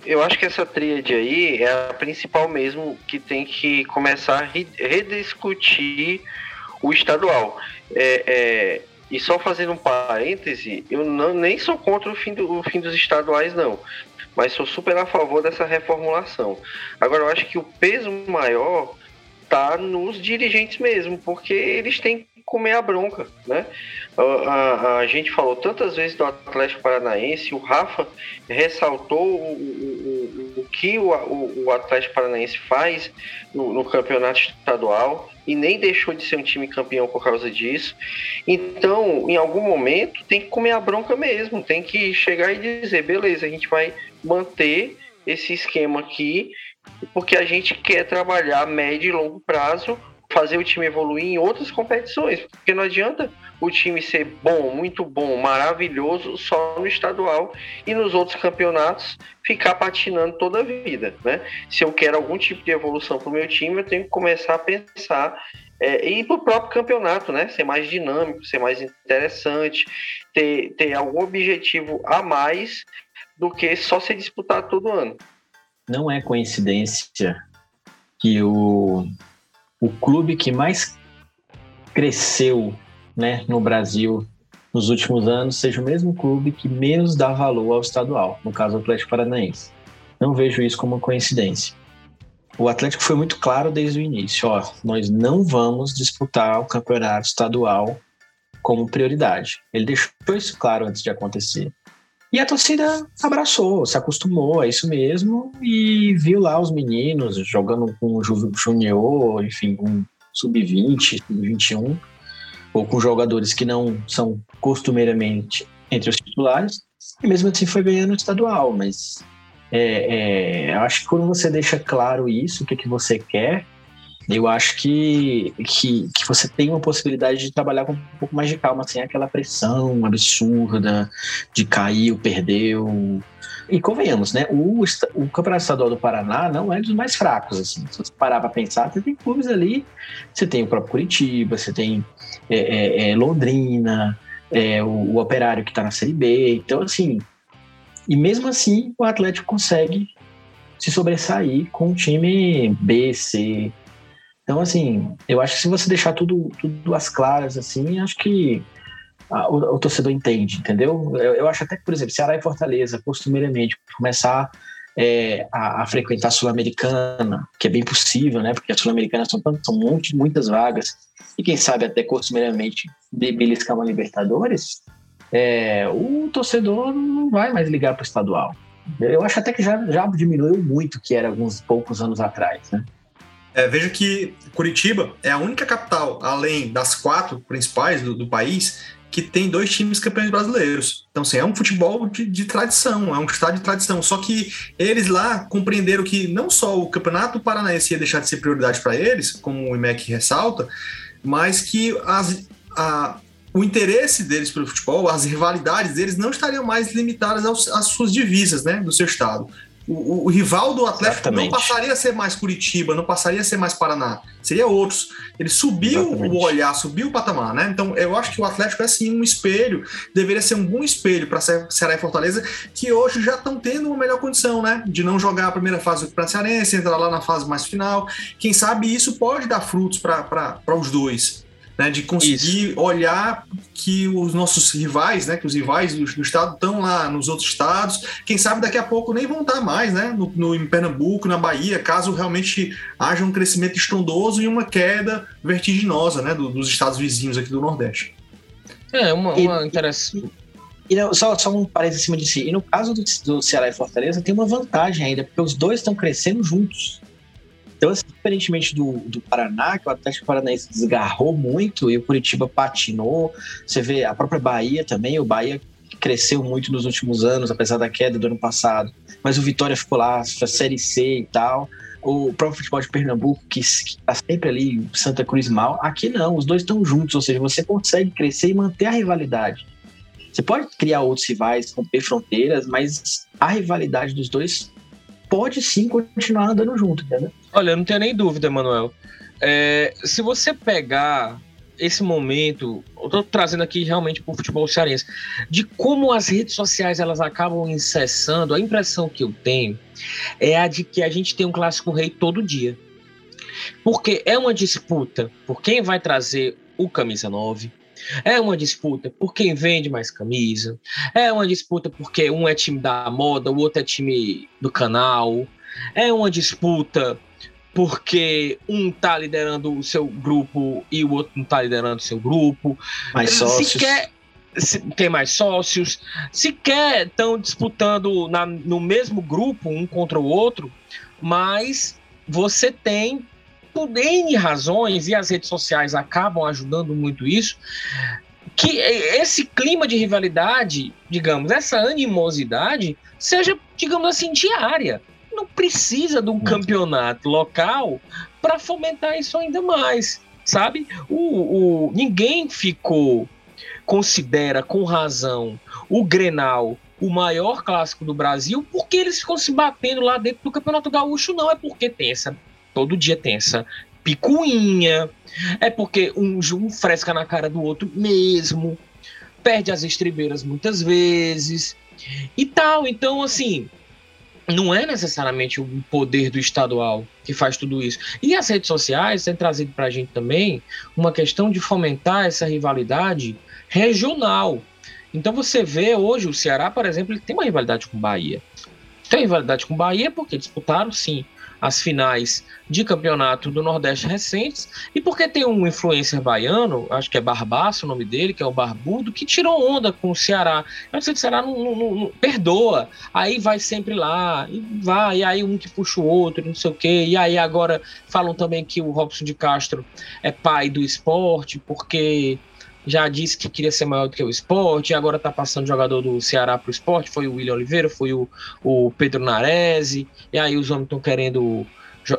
Eu acho que essa tríade aí é a principal mesmo que tem que começar a rediscutir o estadual. É, é, e só fazendo um parêntese, eu não, nem sou contra o fim, do, o fim dos estaduais, não. Mas sou super a favor dessa reformulação. Agora, eu acho que o peso maior tá nos dirigentes mesmo, porque eles têm comer a bronca, né? A, a, a, gente falou tantas vezes do Atlético Paranaense, o Rafa ressaltou o, o, o, que o, o, Atlético Paranaense faz no, no, campeonato estadual e nem deixou de ser um time campeão por causa disso. Então, em algum momento, tem que comer a bronca mesmo, tem que chegar e dizer, beleza, a gente vai manter esse esquema aqui, porque a gente quer trabalhar médio e longo prazo fazer o time evoluir em outras competições, porque não adianta o time ser bom, muito bom, maravilhoso só no estadual e nos outros campeonatos ficar patinando toda a vida, né? Se eu quero algum tipo de evolução para o meu time, eu tenho que começar a pensar é, e para o próprio campeonato, né? Ser mais dinâmico, ser mais interessante, ter, ter algum objetivo a mais do que só ser disputado todo ano. Não é coincidência que o o clube que mais cresceu né, no Brasil nos últimos anos seja o mesmo clube que menos dá valor ao estadual, no caso o Atlético Paranaense. Não vejo isso como uma coincidência. O Atlético foi muito claro desde o início, ó, nós não vamos disputar o campeonato estadual como prioridade. Ele deixou isso claro antes de acontecer. E a torcida abraçou, se acostumou a isso mesmo e viu lá os meninos jogando com o Junior, enfim, com sub-20, sub-21, ou com jogadores que não são costumeiramente entre os titulares, e mesmo assim foi ganhando estadual. Mas é, é, acho que quando você deixa claro isso, o que, que você quer, eu acho que, que, que, você tem uma possibilidade de trabalhar com um pouco mais de calma, sem aquela pressão absurda de caiu, perdeu. E convenhamos, né? O, o Campeonato Estadual do Paraná não é dos mais fracos, assim. Se você parar para pensar, você tem clubes ali, você tem o próprio Curitiba, você tem é, é, é, Londrina, é, o, o, Operário que está na Série B. Então, assim, e mesmo assim o Atlético consegue se sobressair com um time B, C, então, assim, eu acho que se você deixar tudo, tudo às claras, assim, acho que a, o, o, torcedor entende, entendeu? Eu, eu, acho até que, por exemplo, Ceará e Fortaleza, costumeiramente, começar é, a, a, frequentar a Sul-Americana, que é bem possível, né? Porque a Sul-Americana são, são muito, muitas vagas, e quem sabe até costumeiramente beliscar uma Libertadores, é, o torcedor não vai mais ligar para o estadual. Eu acho até que já, já diminuiu muito que era alguns poucos anos atrás, né? É, veja que Curitiba é a única capital, além das quatro principais do, do país, que tem dois times campeões brasileiros. Então, assim, é um futebol de, de, tradição, é um estado de tradição. Só que eles lá compreenderam que não só o Campeonato Paranaense ia deixar de ser prioridade para eles, como o IMEC ressalta, mas que as, a, o interesse deles pelo futebol, as rivalidades deles não estariam mais limitadas às suas divisas né, do seu estado o, o, rival do Atlético Exatamente. não passaria a ser mais Curitiba, não passaria a ser mais Paraná, seria outros. Ele subiu Exatamente. o olhar, subiu o patamar, né? Então eu acho que o Atlético é sim um espelho, deveria ser um bom espelho para Ceará e Fortaleza, que hoje já estão tendo uma melhor condição, né? De não jogar a primeira fase do Cearense, entrar lá na fase mais final. Quem sabe isso pode dar frutos para os dois né, de conseguir Isso. olhar que os nossos rivais, né, que os rivais do, do, estado estão lá nos outros estados, quem sabe daqui a pouco nem vão estar mais, né, no, no, em Pernambuco, na Bahia, caso realmente haja um crescimento estrondoso e uma queda vertiginosa, né, do, dos estados vizinhos aqui do Nordeste. É, uma, uma interessante... E não, só, só um parênteses em cima de si. E no caso do, do Ceará e Fortaleza, tem uma vantagem ainda, porque os dois estão crescendo juntos. Diferentemente do, do Paraná, que o Atlético Paranaense desgarrou muito e o Curitiba patinou, você vê a própria Bahia também, o Bahia cresceu muito nos últimos anos, apesar da queda do ano passado, mas o Vitória ficou lá, a Série C e tal. O próprio futebol de Pernambuco, que está sempre ali, Santa Cruz mal, aqui não, os dois estão juntos, ou seja, você consegue crescer e manter a rivalidade. Você pode criar outros rivais, romper fronteiras, mas a rivalidade dos dois pode sim continuar andando junto, entendeu? Olha, eu não tenho nem dúvida, Manuel. É, se você pegar esse momento, eu tô trazendo aqui realmente para o futebol cearense, de como as redes sociais elas acabam incessando, a impressão que eu tenho é a de que a gente tem um clássico rei todo dia. Porque é uma disputa por quem vai trazer o camisa 9, é uma disputa por quem vende mais camisa. É uma disputa porque um é time da moda, o outro é time do canal. É uma disputa porque um tá liderando o seu grupo e o outro não tá liderando o seu grupo. Mais sócios. Se quer, se, tem mais sócios. Sequer estão disputando na, no mesmo grupo, um contra o outro, mas você tem por N razões, e as redes sociais acabam ajudando muito isso, que esse clima de rivalidade, digamos, essa animosidade, seja, digamos assim, diária. Não precisa de um campeonato local para fomentar isso ainda mais, sabe? O, o, ninguém ficou, considera com razão o Grenal o maior clássico do Brasil porque eles ficam se batendo lá dentro do Campeonato Gaúcho, não, é porque tem essa todo dia tem essa picuinha, é porque um, um fresca na cara do outro mesmo, perde as estribeiras muitas vezes e tal. Então, assim, não é necessariamente o poder do estadual que faz tudo isso. E as redes sociais têm trazido para a gente também uma questão de fomentar essa rivalidade regional. Então você vê hoje o Ceará, por exemplo, ele tem uma rivalidade com Bahia. Tem rivalidade com Bahia porque disputaram, sim, as finais de campeonato do Nordeste recentes, e porque tem um influencer baiano, acho que é Barbaço o nome dele, que é o Barbudo, que tirou onda com o Ceará. Eu sei que o Ceará não, não, não, perdoa, aí vai sempre lá, e vai, e aí um que puxa o outro, não sei o quê, e aí agora falam também que o Robson de Castro é pai do esporte, porque já disse que queria ser maior do que o esporte, agora está passando jogador do Ceará para o esporte, foi o William Oliveira, foi o, o Pedro Narese, e aí os homens estão querendo.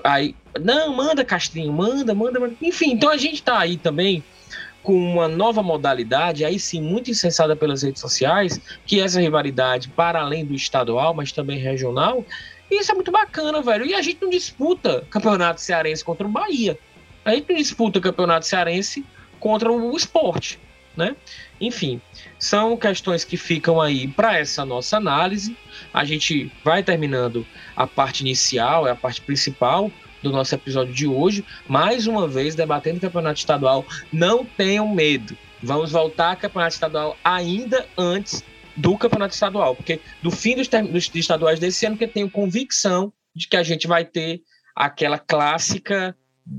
Aí, não, manda Castrinho, manda, manda, manda. Enfim, então a gente está aí também com uma nova modalidade, aí sim, muito incensada pelas redes sociais, que é essa rivalidade para além do estadual, mas também regional. E isso é muito bacana, velho. E a gente não disputa campeonato cearense contra o Bahia. A gente não disputa campeonato cearense contra o esporte, né? Enfim, são questões que ficam aí para essa nossa análise. A gente vai terminando a parte inicial, é a parte principal do nosso episódio de hoje, mais uma vez debatendo o campeonato estadual. Não tenham medo. Vamos voltar ao campeonato estadual ainda antes do campeonato estadual, porque do fim dos, dos estaduais desse ano que eu tenho convicção de que a gente vai ter aquela clássica,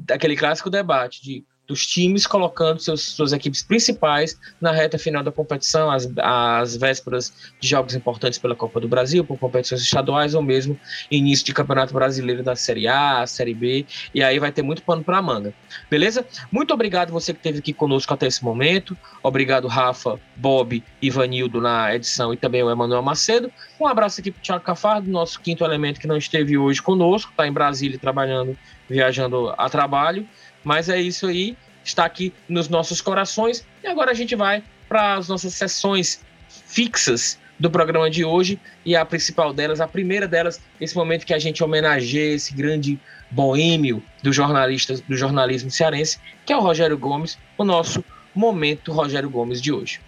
aquele clássico debate de dos times colocando seus, suas equipes principais na reta final da competição, às, às vésperas de jogos importantes pela Copa do Brasil, por competições estaduais ou mesmo início de Campeonato Brasileiro da Série A, Série B, e aí vai ter muito pano para manga. Beleza? Muito obrigado você que esteve aqui conosco até esse momento. Obrigado, Rafa, Bob e Vanildo na edição e também o Emanuel Macedo. Um abraço aqui para o Thiago Cafardo, nosso quinto elemento que não esteve hoje conosco, está em Brasília trabalhando, viajando a trabalho. Mas é isso aí, está aqui nos nossos corações. E agora a gente vai para as nossas sessões fixas do programa de hoje e a principal delas, a primeira delas, esse momento que a gente homenageia esse grande boêmio do jornalista do jornalismo cearense, que é o Rogério Gomes, o nosso momento Rogério Gomes de hoje.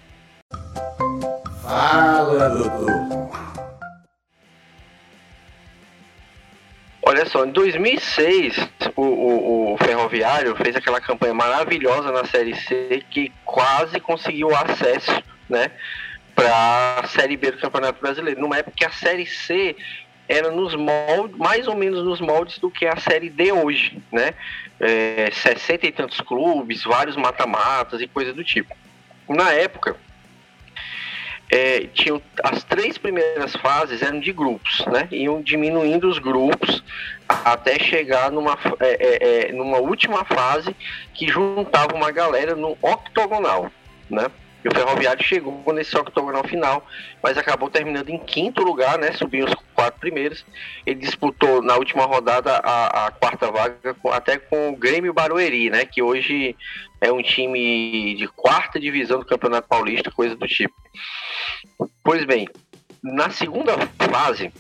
Fala, doutor. Olha só, em 2006, o, o, o, Ferroviário fez aquela campanha maravilhosa na Série C que quase conseguiu acesso, né, para a Série B do Campeonato Brasileiro. Numa época que a Série C era nos moldes, mais ou menos nos moldes do que a Série D hoje, né? É, 60 e tantos clubes, vários mata-matas e coisa do tipo. Na época, é, tinham as três primeiras fases eram de grupos, né? Iam diminuindo os grupos até chegar numa, é, é, é, numa última fase que juntava uma galera no octogonal, né? O Ferroviário chegou nesse octogonal final, mas acabou terminando em quinto lugar, né? Subiu os quatro primeiros. Ele disputou na última rodada a, a quarta vaga até com o Grêmio Barueri, né? Que hoje é um time de quarta divisão do Campeonato Paulista, coisa do tipo. Pois bem, na segunda fase,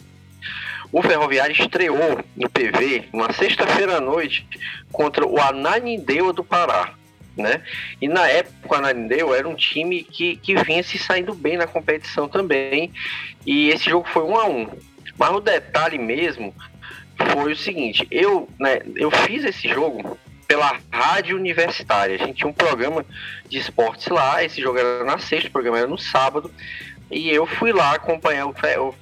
o Ferroviário estreou no PV, uma sexta-feira à noite, contra o Ananindeua do Pará né? E na época o Ananindeu era um time que, que vinha se saindo bem na competição também, e esse jogo foi um a um. Mas o detalhe mesmo foi o seguinte, eu, né, eu fiz esse jogo pela rádio universitária. A gente tinha um programa de esportes lá, esse jogo era na sexta, o programa era no sábado, e eu fui lá acompanhar o,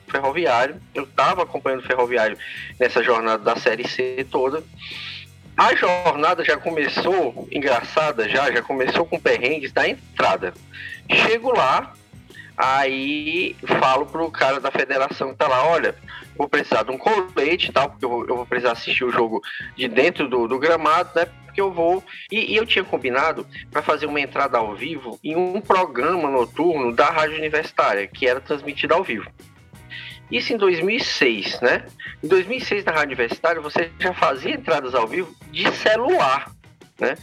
ferroviário. Eu estava acompanhando o ferroviário nessa jornada da Série C toda. A jornada já começou engraçada, já, já começou com perrengues da entrada. Chego lá, aí falo pro cara da federação que tá lá, olha, vou precisar de um colete e tal, porque eu vou, precisar assistir o jogo de dentro do, do gramado, né? Porque eu vou. E, e eu tinha combinado para fazer uma entrada ao vivo em um programa noturno da Rádio Universitária, que era transmitido ao vivo. Isso em 2006, né? Em 2006, na Rádio Universitária, você já fazia entradas ao vivo de celular, né?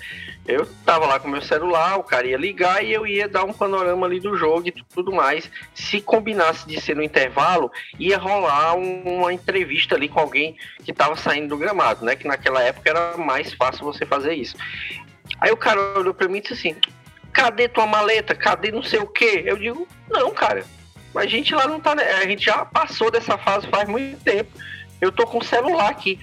Eu tava lá com meu celular, o cara ia ligar e eu ia dar um panorama ali do jogo e tudo mais. Se combinasse de ser no intervalo, ia rolar uma entrevista ali com alguém que tava saindo do gramado, né? Que naquela época era mais fácil você fazer isso. Aí o cara olhou pra mim e disse assim: cadê tua maleta? Cadê não sei o quê? Eu digo, não, cara, mas a gente lá não tá. A gente já passou dessa fase faz muito tempo. Eu tô com o celular aqui.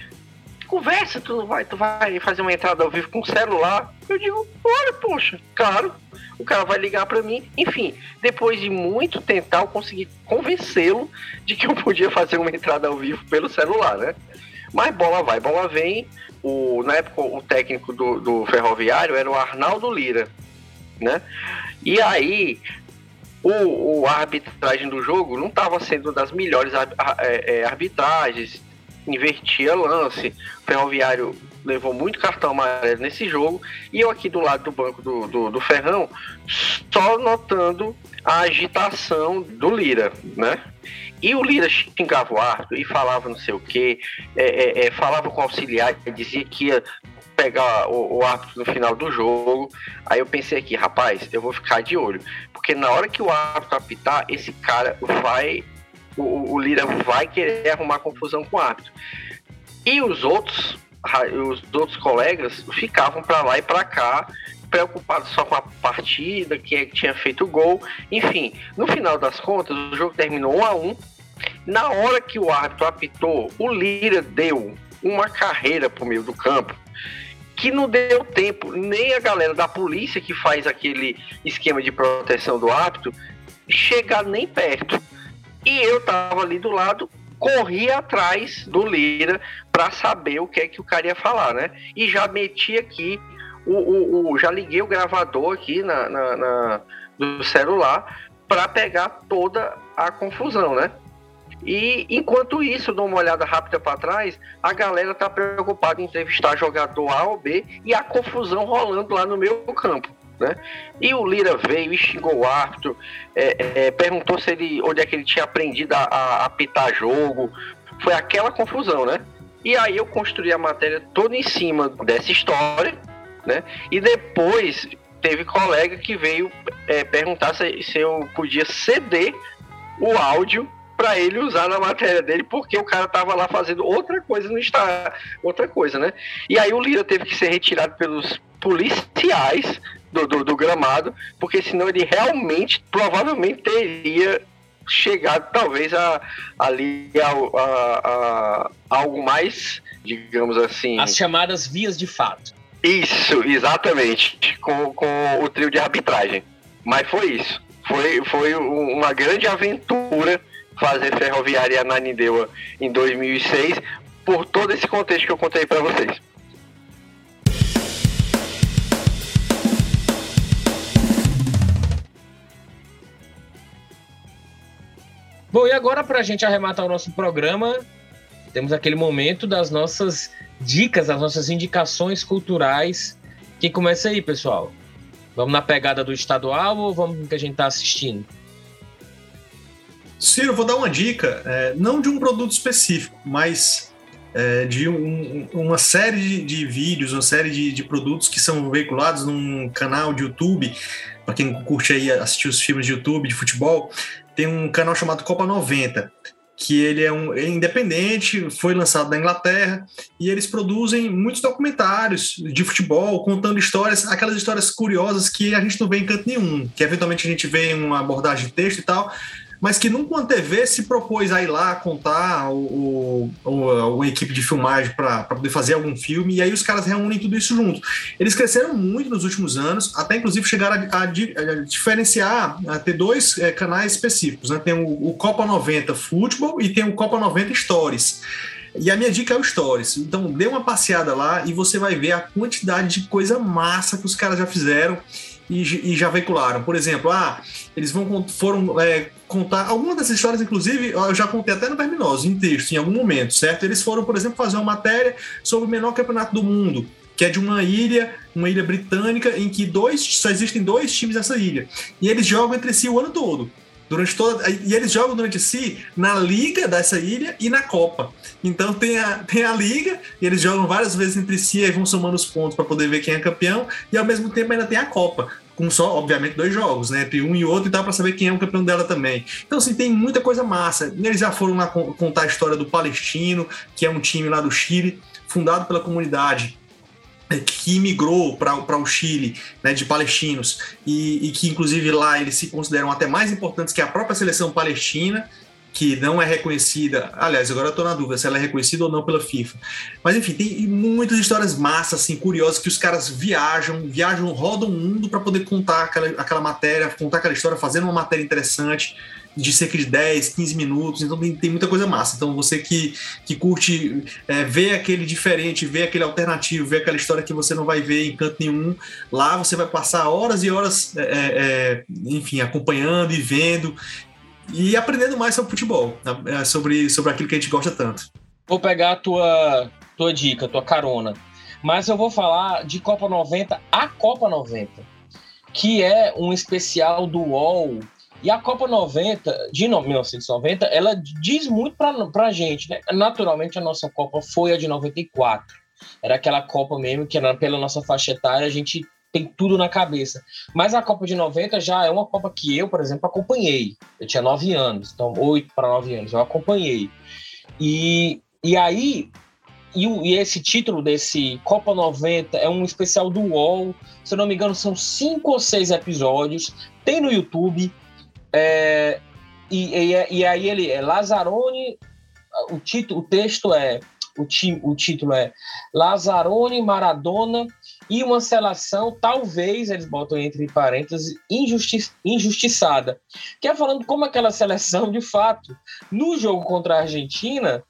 Conversa, tu não vai, tu vai fazer uma entrada ao vivo com o celular. Eu digo, olha, poxa, claro. O cara vai ligar para mim. Enfim, depois de muito tentar, eu consegui convencê-lo de que eu podia fazer uma entrada ao vivo pelo celular, né? Mas bola vai, bola vem. O, na época, o técnico do, do Ferroviário era o Arnaldo Lira, né? E aí, o, o arbitragem do jogo não estava sendo das melhores é, é, arbitragens, invertia lance, o Ferroviário levou muito cartão amarelo nesse jogo, e eu aqui do lado do banco do, do, do Ferrão, só notando a agitação do Lira, né? E o Lira xingava o árbitro e falava não sei o que, é, é, é, falava com o auxiliar, dizia que ia pegar o, o árbitro no final do jogo. Aí eu pensei aqui, rapaz, eu vou ficar de olho. Porque na hora que o árbitro apitar, esse cara vai. O, o Lira vai querer arrumar confusão com o árbitro. E os outros, os outros colegas ficavam para lá e para cá, preocupados só com a partida, quem é que tinha feito o gol. Enfim, no final das contas, o jogo terminou 1 a 1 Na hora que o árbitro apitou, o Lira deu uma carreira pro meio do campo que não deu tempo nem a galera da polícia que faz aquele esquema de proteção do árbitro chegar nem perto. E eu tava ali do lado, corri atrás do Lira para saber o que é que o cara ia falar, né? E já meti aqui o, o, o já liguei o gravador aqui na, na, na do celular para pegar toda a confusão, né? E enquanto isso, dou uma olhada rápida para trás, a galera tá preocupada em entrevistar jogador A ou B e a confusão rolando lá no meu campo. Né? E o Lira veio e xingou o árbitro, é, é, perguntou se ele, onde é que ele tinha aprendido a, a apitar jogo. Foi aquela confusão, né? E aí eu construí a matéria toda em cima dessa história, né? E depois teve colega que veio é, perguntar se, se eu podia ceder o áudio para ele usar na matéria dele, porque o cara tava lá fazendo outra coisa no está outra coisa, né? E aí o Lira teve que ser retirado pelos policiais do, do, do gramado, porque senão ele realmente, provavelmente teria chegado talvez a, ali a, a, a, algo mais, digamos assim. As chamadas vias de fato. Isso, exatamente, com, com o trio de arbitragem. Mas foi isso. Foi, foi uma grande aventura fazer Ferroviária e em 2006, por todo esse contexto que eu contei para vocês. Bom, e agora para a gente arrematar o nosso programa, temos aquele momento das nossas dicas, das nossas indicações culturais. Quem começa aí, pessoal? Vamos na pegada do estadual ou vamos no que a gente está assistindo? Ciro, vou dar uma dica, é, não de um produto específico, mas é, de um, uma série de, de, vídeos, uma série de, de, produtos que são veiculados num canal de YouTube. Para quem curte aí assistir os filmes de YouTube de futebol, tem um canal chamado Copa 90, que ele é, um, é independente, foi lançado na Inglaterra, e eles produzem muitos documentários de futebol, contando histórias, aquelas histórias curiosas que a gente não vê em canto nenhum, que eventualmente a gente vê em uma abordagem de texto e tal, mas que nunca uma TV se propôs a ir lá contar o, o, uma equipe de filmagem para poder fazer algum filme, e aí os caras reúnem tudo isso junto. Eles cresceram muito nos últimos anos, até inclusive chegaram a, a, a diferenciar, a ter dois é, canais específicos, né? Tem o, o Copa 90 Futebol e tem o Copa 90 Stories. E a minha dica é o Stories. Então, dê uma passeada lá e você vai ver a quantidade de coisa massa que os caras já fizeram e, e já veicularam. Por exemplo, ah, eles vão foram é, contar algumas dessas histórias, inclusive, eu já contei até no Verminoso, em texto, em algum momento, certo? Eles foram, por exemplo, fazer uma matéria sobre o menor campeonato do mundo, que é de uma ilha, uma ilha britânica, em que dois, só existem dois times nessa ilha. E eles jogam entre si o ano todo durante toda e eles jogam durante si na liga dessa ilha e na Copa. Então tem a, tem a liga e eles jogam várias vezes entre si e vão somando os pontos para poder ver quem é campeão e ao mesmo tempo ainda tem a Copa com só, obviamente, dois jogos, né? Entre um e outro, e dá para saber quem é o campeão dela também. Então, assim, tem muita coisa massa. Eles já foram lá contar a história do Palestino, que é um time lá do Chile, fundado pela comunidade é, que migrou para o Chile, né, de palestinos, e, e, que inclusive lá eles se consideram até mais importantes que a própria seleção palestina, que não é reconhecida. Aliás, agora eu estou na dúvida se ela é reconhecida ou não pela FIFA. Mas enfim, tem muitas histórias massas, assim, curiosas, que os caras viajam, viajam, rodam o mundo para poder contar aquela, aquela matéria, contar aquela história, fazendo uma matéria interessante de cerca de 10, 15 minutos, então tem, tem muita coisa massa. Então você que, que curte é, ver aquele diferente, ver aquele alternativo, ver aquela história que você não vai ver em canto nenhum, lá você vai passar horas e horas, é, é, é enfim, acompanhando e vendo e aprendendo mais sobre futebol, né, sobre, sobre aquilo que a gente gosta tanto. Vou pegar a tua, tua dica, tua carona, mas eu vou falar de Copa 90 a Copa 90, que é um especial do UOL e a Copa 90, de 1990, ela diz muito pra, pra gente, né? Naturalmente, a nossa Copa foi a de 94. Era aquela Copa mesmo que, pela nossa faixa etária, a gente tem tudo na cabeça. Mas a Copa de 90 já é uma Copa que eu, por exemplo, acompanhei. Eu tinha 9 anos, então 8 para 9 anos, eu acompanhei. E, e aí, e, e, esse título desse Copa 90 é um especial do UOL. Se eu não me engano, são cinco ou seis episódios. Tem no YouTube. É, e, e, e, aí ele é Lazzaroni, o, título, o texto é o, ti, o título é Lazzaroni, Maradona e uma seleção, talvez, eles botam entre parênteses, injusti injustiçada. Que é falando como aquela seleção, de fato, no jogo contra a Argentina,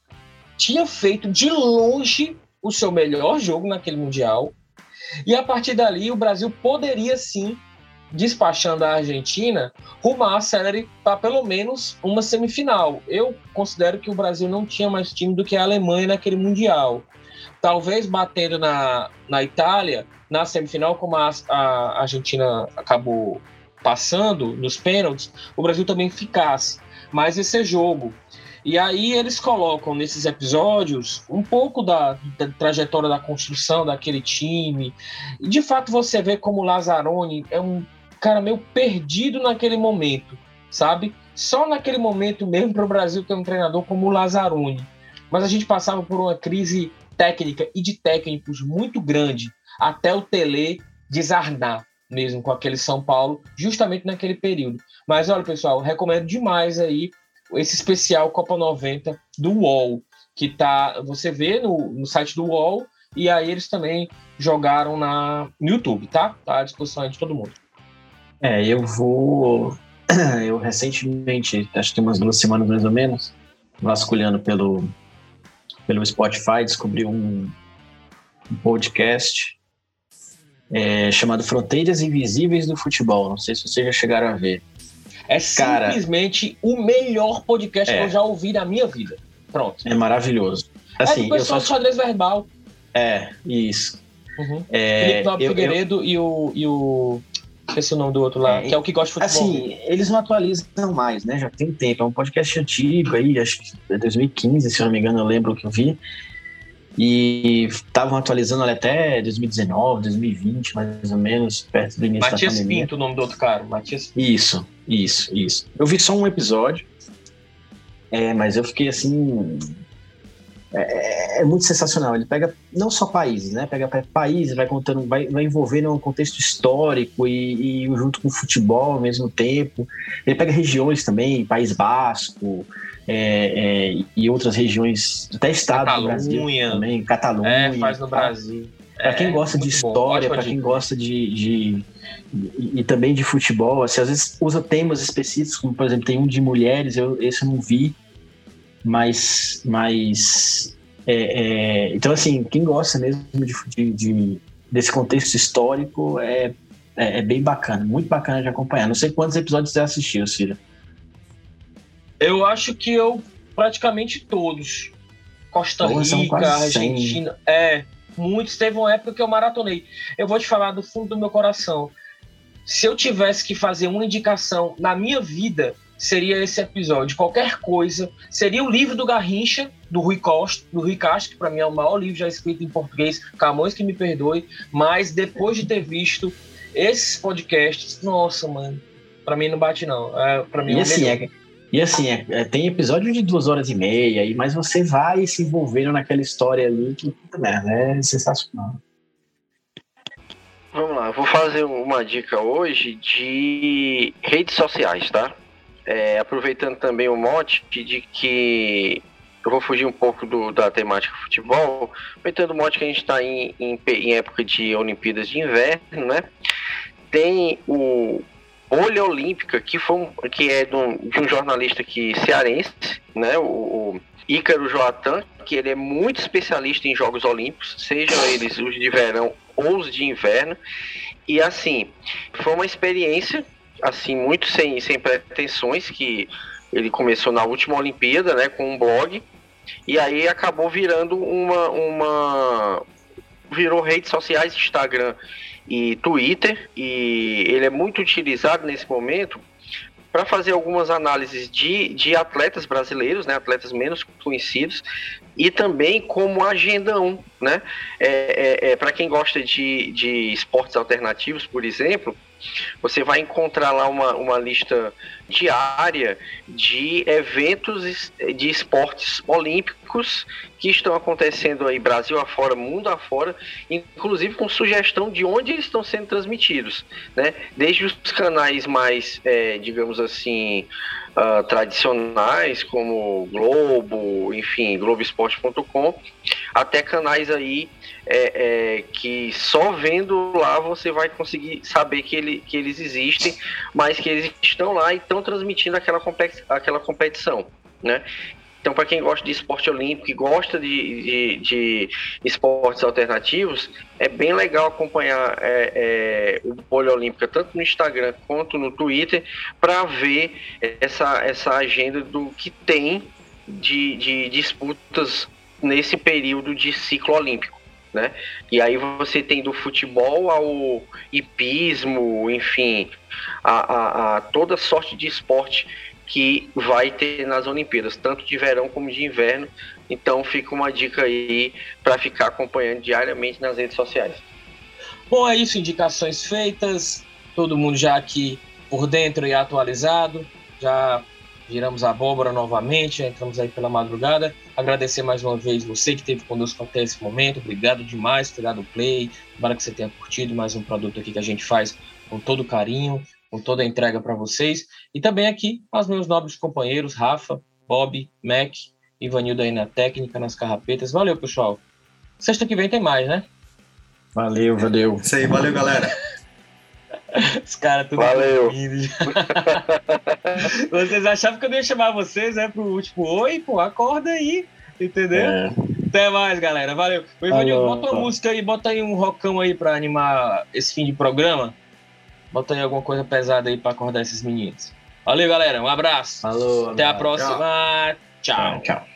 tinha feito de longe o seu melhor jogo naquele Mundial. E a partir dali, o Brasil poderia sim despachando a Argentina, rumar a Celery para pelo menos uma semifinal. Eu considero que o Brasil não tinha mais time do que a Alemanha naquele Mundial. Talvez batendo na, na Itália, na semifinal, como a, a Argentina acabou passando nos pênaltis, o Brasil também ficasse. Mas esse é jogo. E aí eles colocam nesses episódios um pouco da, da, trajetória da construção daquele time. E de fato você vê como o Lazzaroni é um cara meio perdido naquele momento, sabe? só naquele momento mesmo para o Brasil ter um treinador como o Lazzaroni. Mas a gente passava por uma crise técnica e de técnicos muito grande, até o Tele desarnar mesmo com aquele São Paulo, justamente naquele período. Mas olha, pessoal, recomendo demais aí esse especial Copa 90 do UOL, que tá, você vê no, no site do UOL, e aí eles também jogaram na, no YouTube, tá? Tá à disposição de todo mundo. É, eu vou. [clears throat] Eu recentemente, acho que tem umas duas semanas mais ou menos, vasculhando pelo, pelo Spotify, descobri um, um podcast é, chamado Fronteiras Invisíveis do Futebol. Não sei se vocês já chegaram a ver. É Cara, simplesmente o melhor podcast é, que eu já ouvi na minha vida. Pronto. É maravilhoso. Assim, é do pessoal eu só... xadrez verbal. É, isso. Uhum. É, Felipe Nobre Figueiredo eu... E, o, e o. Esqueci o nome do outro lá, é, que é o que gosta de futebol. Assim, eles não atualizam mais, né? Já tem tempo. É um podcast antigo aí, acho que é 2015, se eu não me engano, eu lembro que eu vi. E estavam atualizando até 2019, 2020, mais ou menos, perto do início Matias da pandemia. Pinto, o nome do outro cara. Matias Isso, isso, isso. Eu vi só um episódio, é, mas eu fiquei assim. É, é, muito sensacional. Ele pega não só países, né? Pega países, vai contando, vai, vai envolvendo um contexto histórico e, e junto com o futebol ao mesmo tempo. Ele pega regiões também, País Basco, é, é, e outras regiões, até estado Catalunha, do Brasil também, Catalunha. É, faz no Brasil. Para quem é, gosta de história, para quem gosta de, de, de, e também de futebol, assim, às vezes usa temas específicos, como por exemplo tem um de mulheres, eu esse eu não vi, mas, mas é, é, então assim quem gosta mesmo de, de desse contexto histórico é, é, é, bem bacana, muito bacana de acompanhar. Não sei quantos episódios você assistiu, Cira. Eu acho que eu praticamente todos. Costa Rica, Argentina. É, muitos. Teve uma época que eu maratonei. Eu vou te falar do fundo do meu coração. Se eu tivesse que fazer uma indicação na minha vida, seria esse episódio. Qualquer coisa. Seria o livro do Garrincha, do Rui Costa, do Rui Castro, que para mim é o maior livro já escrito em português. Camões que me perdoe. Mas depois de ter visto esses podcasts, nossa, mano. Pra mim não bate, não. É, pra mim e é assim, é, e assim, é, é, tem episódio de duas horas e meia, e, mas você vai se envolvendo naquela história ali que, puta merda, é sensacional. Vamos lá, vou fazer uma dica hoje de redes sociais, tá? É, aproveitando também o mote de que eu vou fugir um pouco do, da temática futebol, aproveitando o mote que a gente está em, em, em época de Olimpíadas de Inverno, né? Tem o, Bolha Olímpica, que, foi um, que é de um, de um jornalista aqui cearense, né, o, o Ícaro Joatan, que ele é muito especialista em Jogos Olímpicos, sejam eles os de verão ou os de inverno. E assim, foi uma experiência, assim, muito sem, sem pretensões, que ele começou na última Olimpíada, né, com um blog, e aí acabou virando uma, uma virou redes sociais, Instagram e Twitter, e ele é muito utilizado nesse momento para fazer algumas análises de, de atletas brasileiros, né, atletas menos conhecidos, e também como agenda 1. Né? É, é, é para quem gosta de, de esportes alternativos, por exemplo, você vai encontrar lá uma, uma lista diária de eventos de esportes olímpicos que estão acontecendo aí Brasil afora, mundo afora, inclusive com sugestão de onde eles estão sendo transmitidos, né? Desde os canais mais, é, digamos assim, uh, tradicionais como Globo, enfim, Globoesporte.com, até canais aí é, é, que só vendo lá você vai conseguir saber que, ele, que eles existem, mas que eles estão lá e estão transmitindo aquela, aquela competição. Né? Então, para quem gosta de esporte olímpico e gosta de, de, de, esportes alternativos, é bem legal acompanhar é, é, o Bolha Olímpica tanto no Instagram quanto no Twitter para ver essa, essa agenda do que tem de, de disputas nesse período de ciclo olímpico. Né? E aí você tem do futebol ao hipismo, enfim, a, a, a toda sorte de esporte que vai ter nas Olimpíadas, tanto de verão como de inverno. Então fica uma dica aí para ficar acompanhando diariamente nas redes sociais. Bom, é isso, indicações feitas, todo mundo já aqui por dentro e atualizado, já giramos a abóbora novamente, entramos aí pela madrugada. Agradecer mais uma vez você que esteve conosco até esse momento. Obrigado demais por ter dado play. Espero que você tenha curtido mais um produto aqui que a gente faz com todo carinho, com toda a entrega para vocês. E também aqui aos meus nobres companheiros, Rafa, Bob, Mac, Ivanildo aí na técnica, nas carrapetas. Valeu, pessoal. Sexta que vem tem mais, né? Valeu, valeu. Isso aí, valeu, galera. [laughs] Os caras tudo Valeu. [laughs] vocês achavam que eu ia chamar vocês, né, pro tipo, oi, pô, acorda aí, entendeu? É. Até mais, galera. Valeu. O Ivanildo, bota uma música aí, bota aí um rockão aí pra animar esse fim de programa. Bota aí alguma coisa pesada aí pra acordar esses meninos. Valeu, galera. Um abraço. Falou. Até a próxima. tchau. tchau. special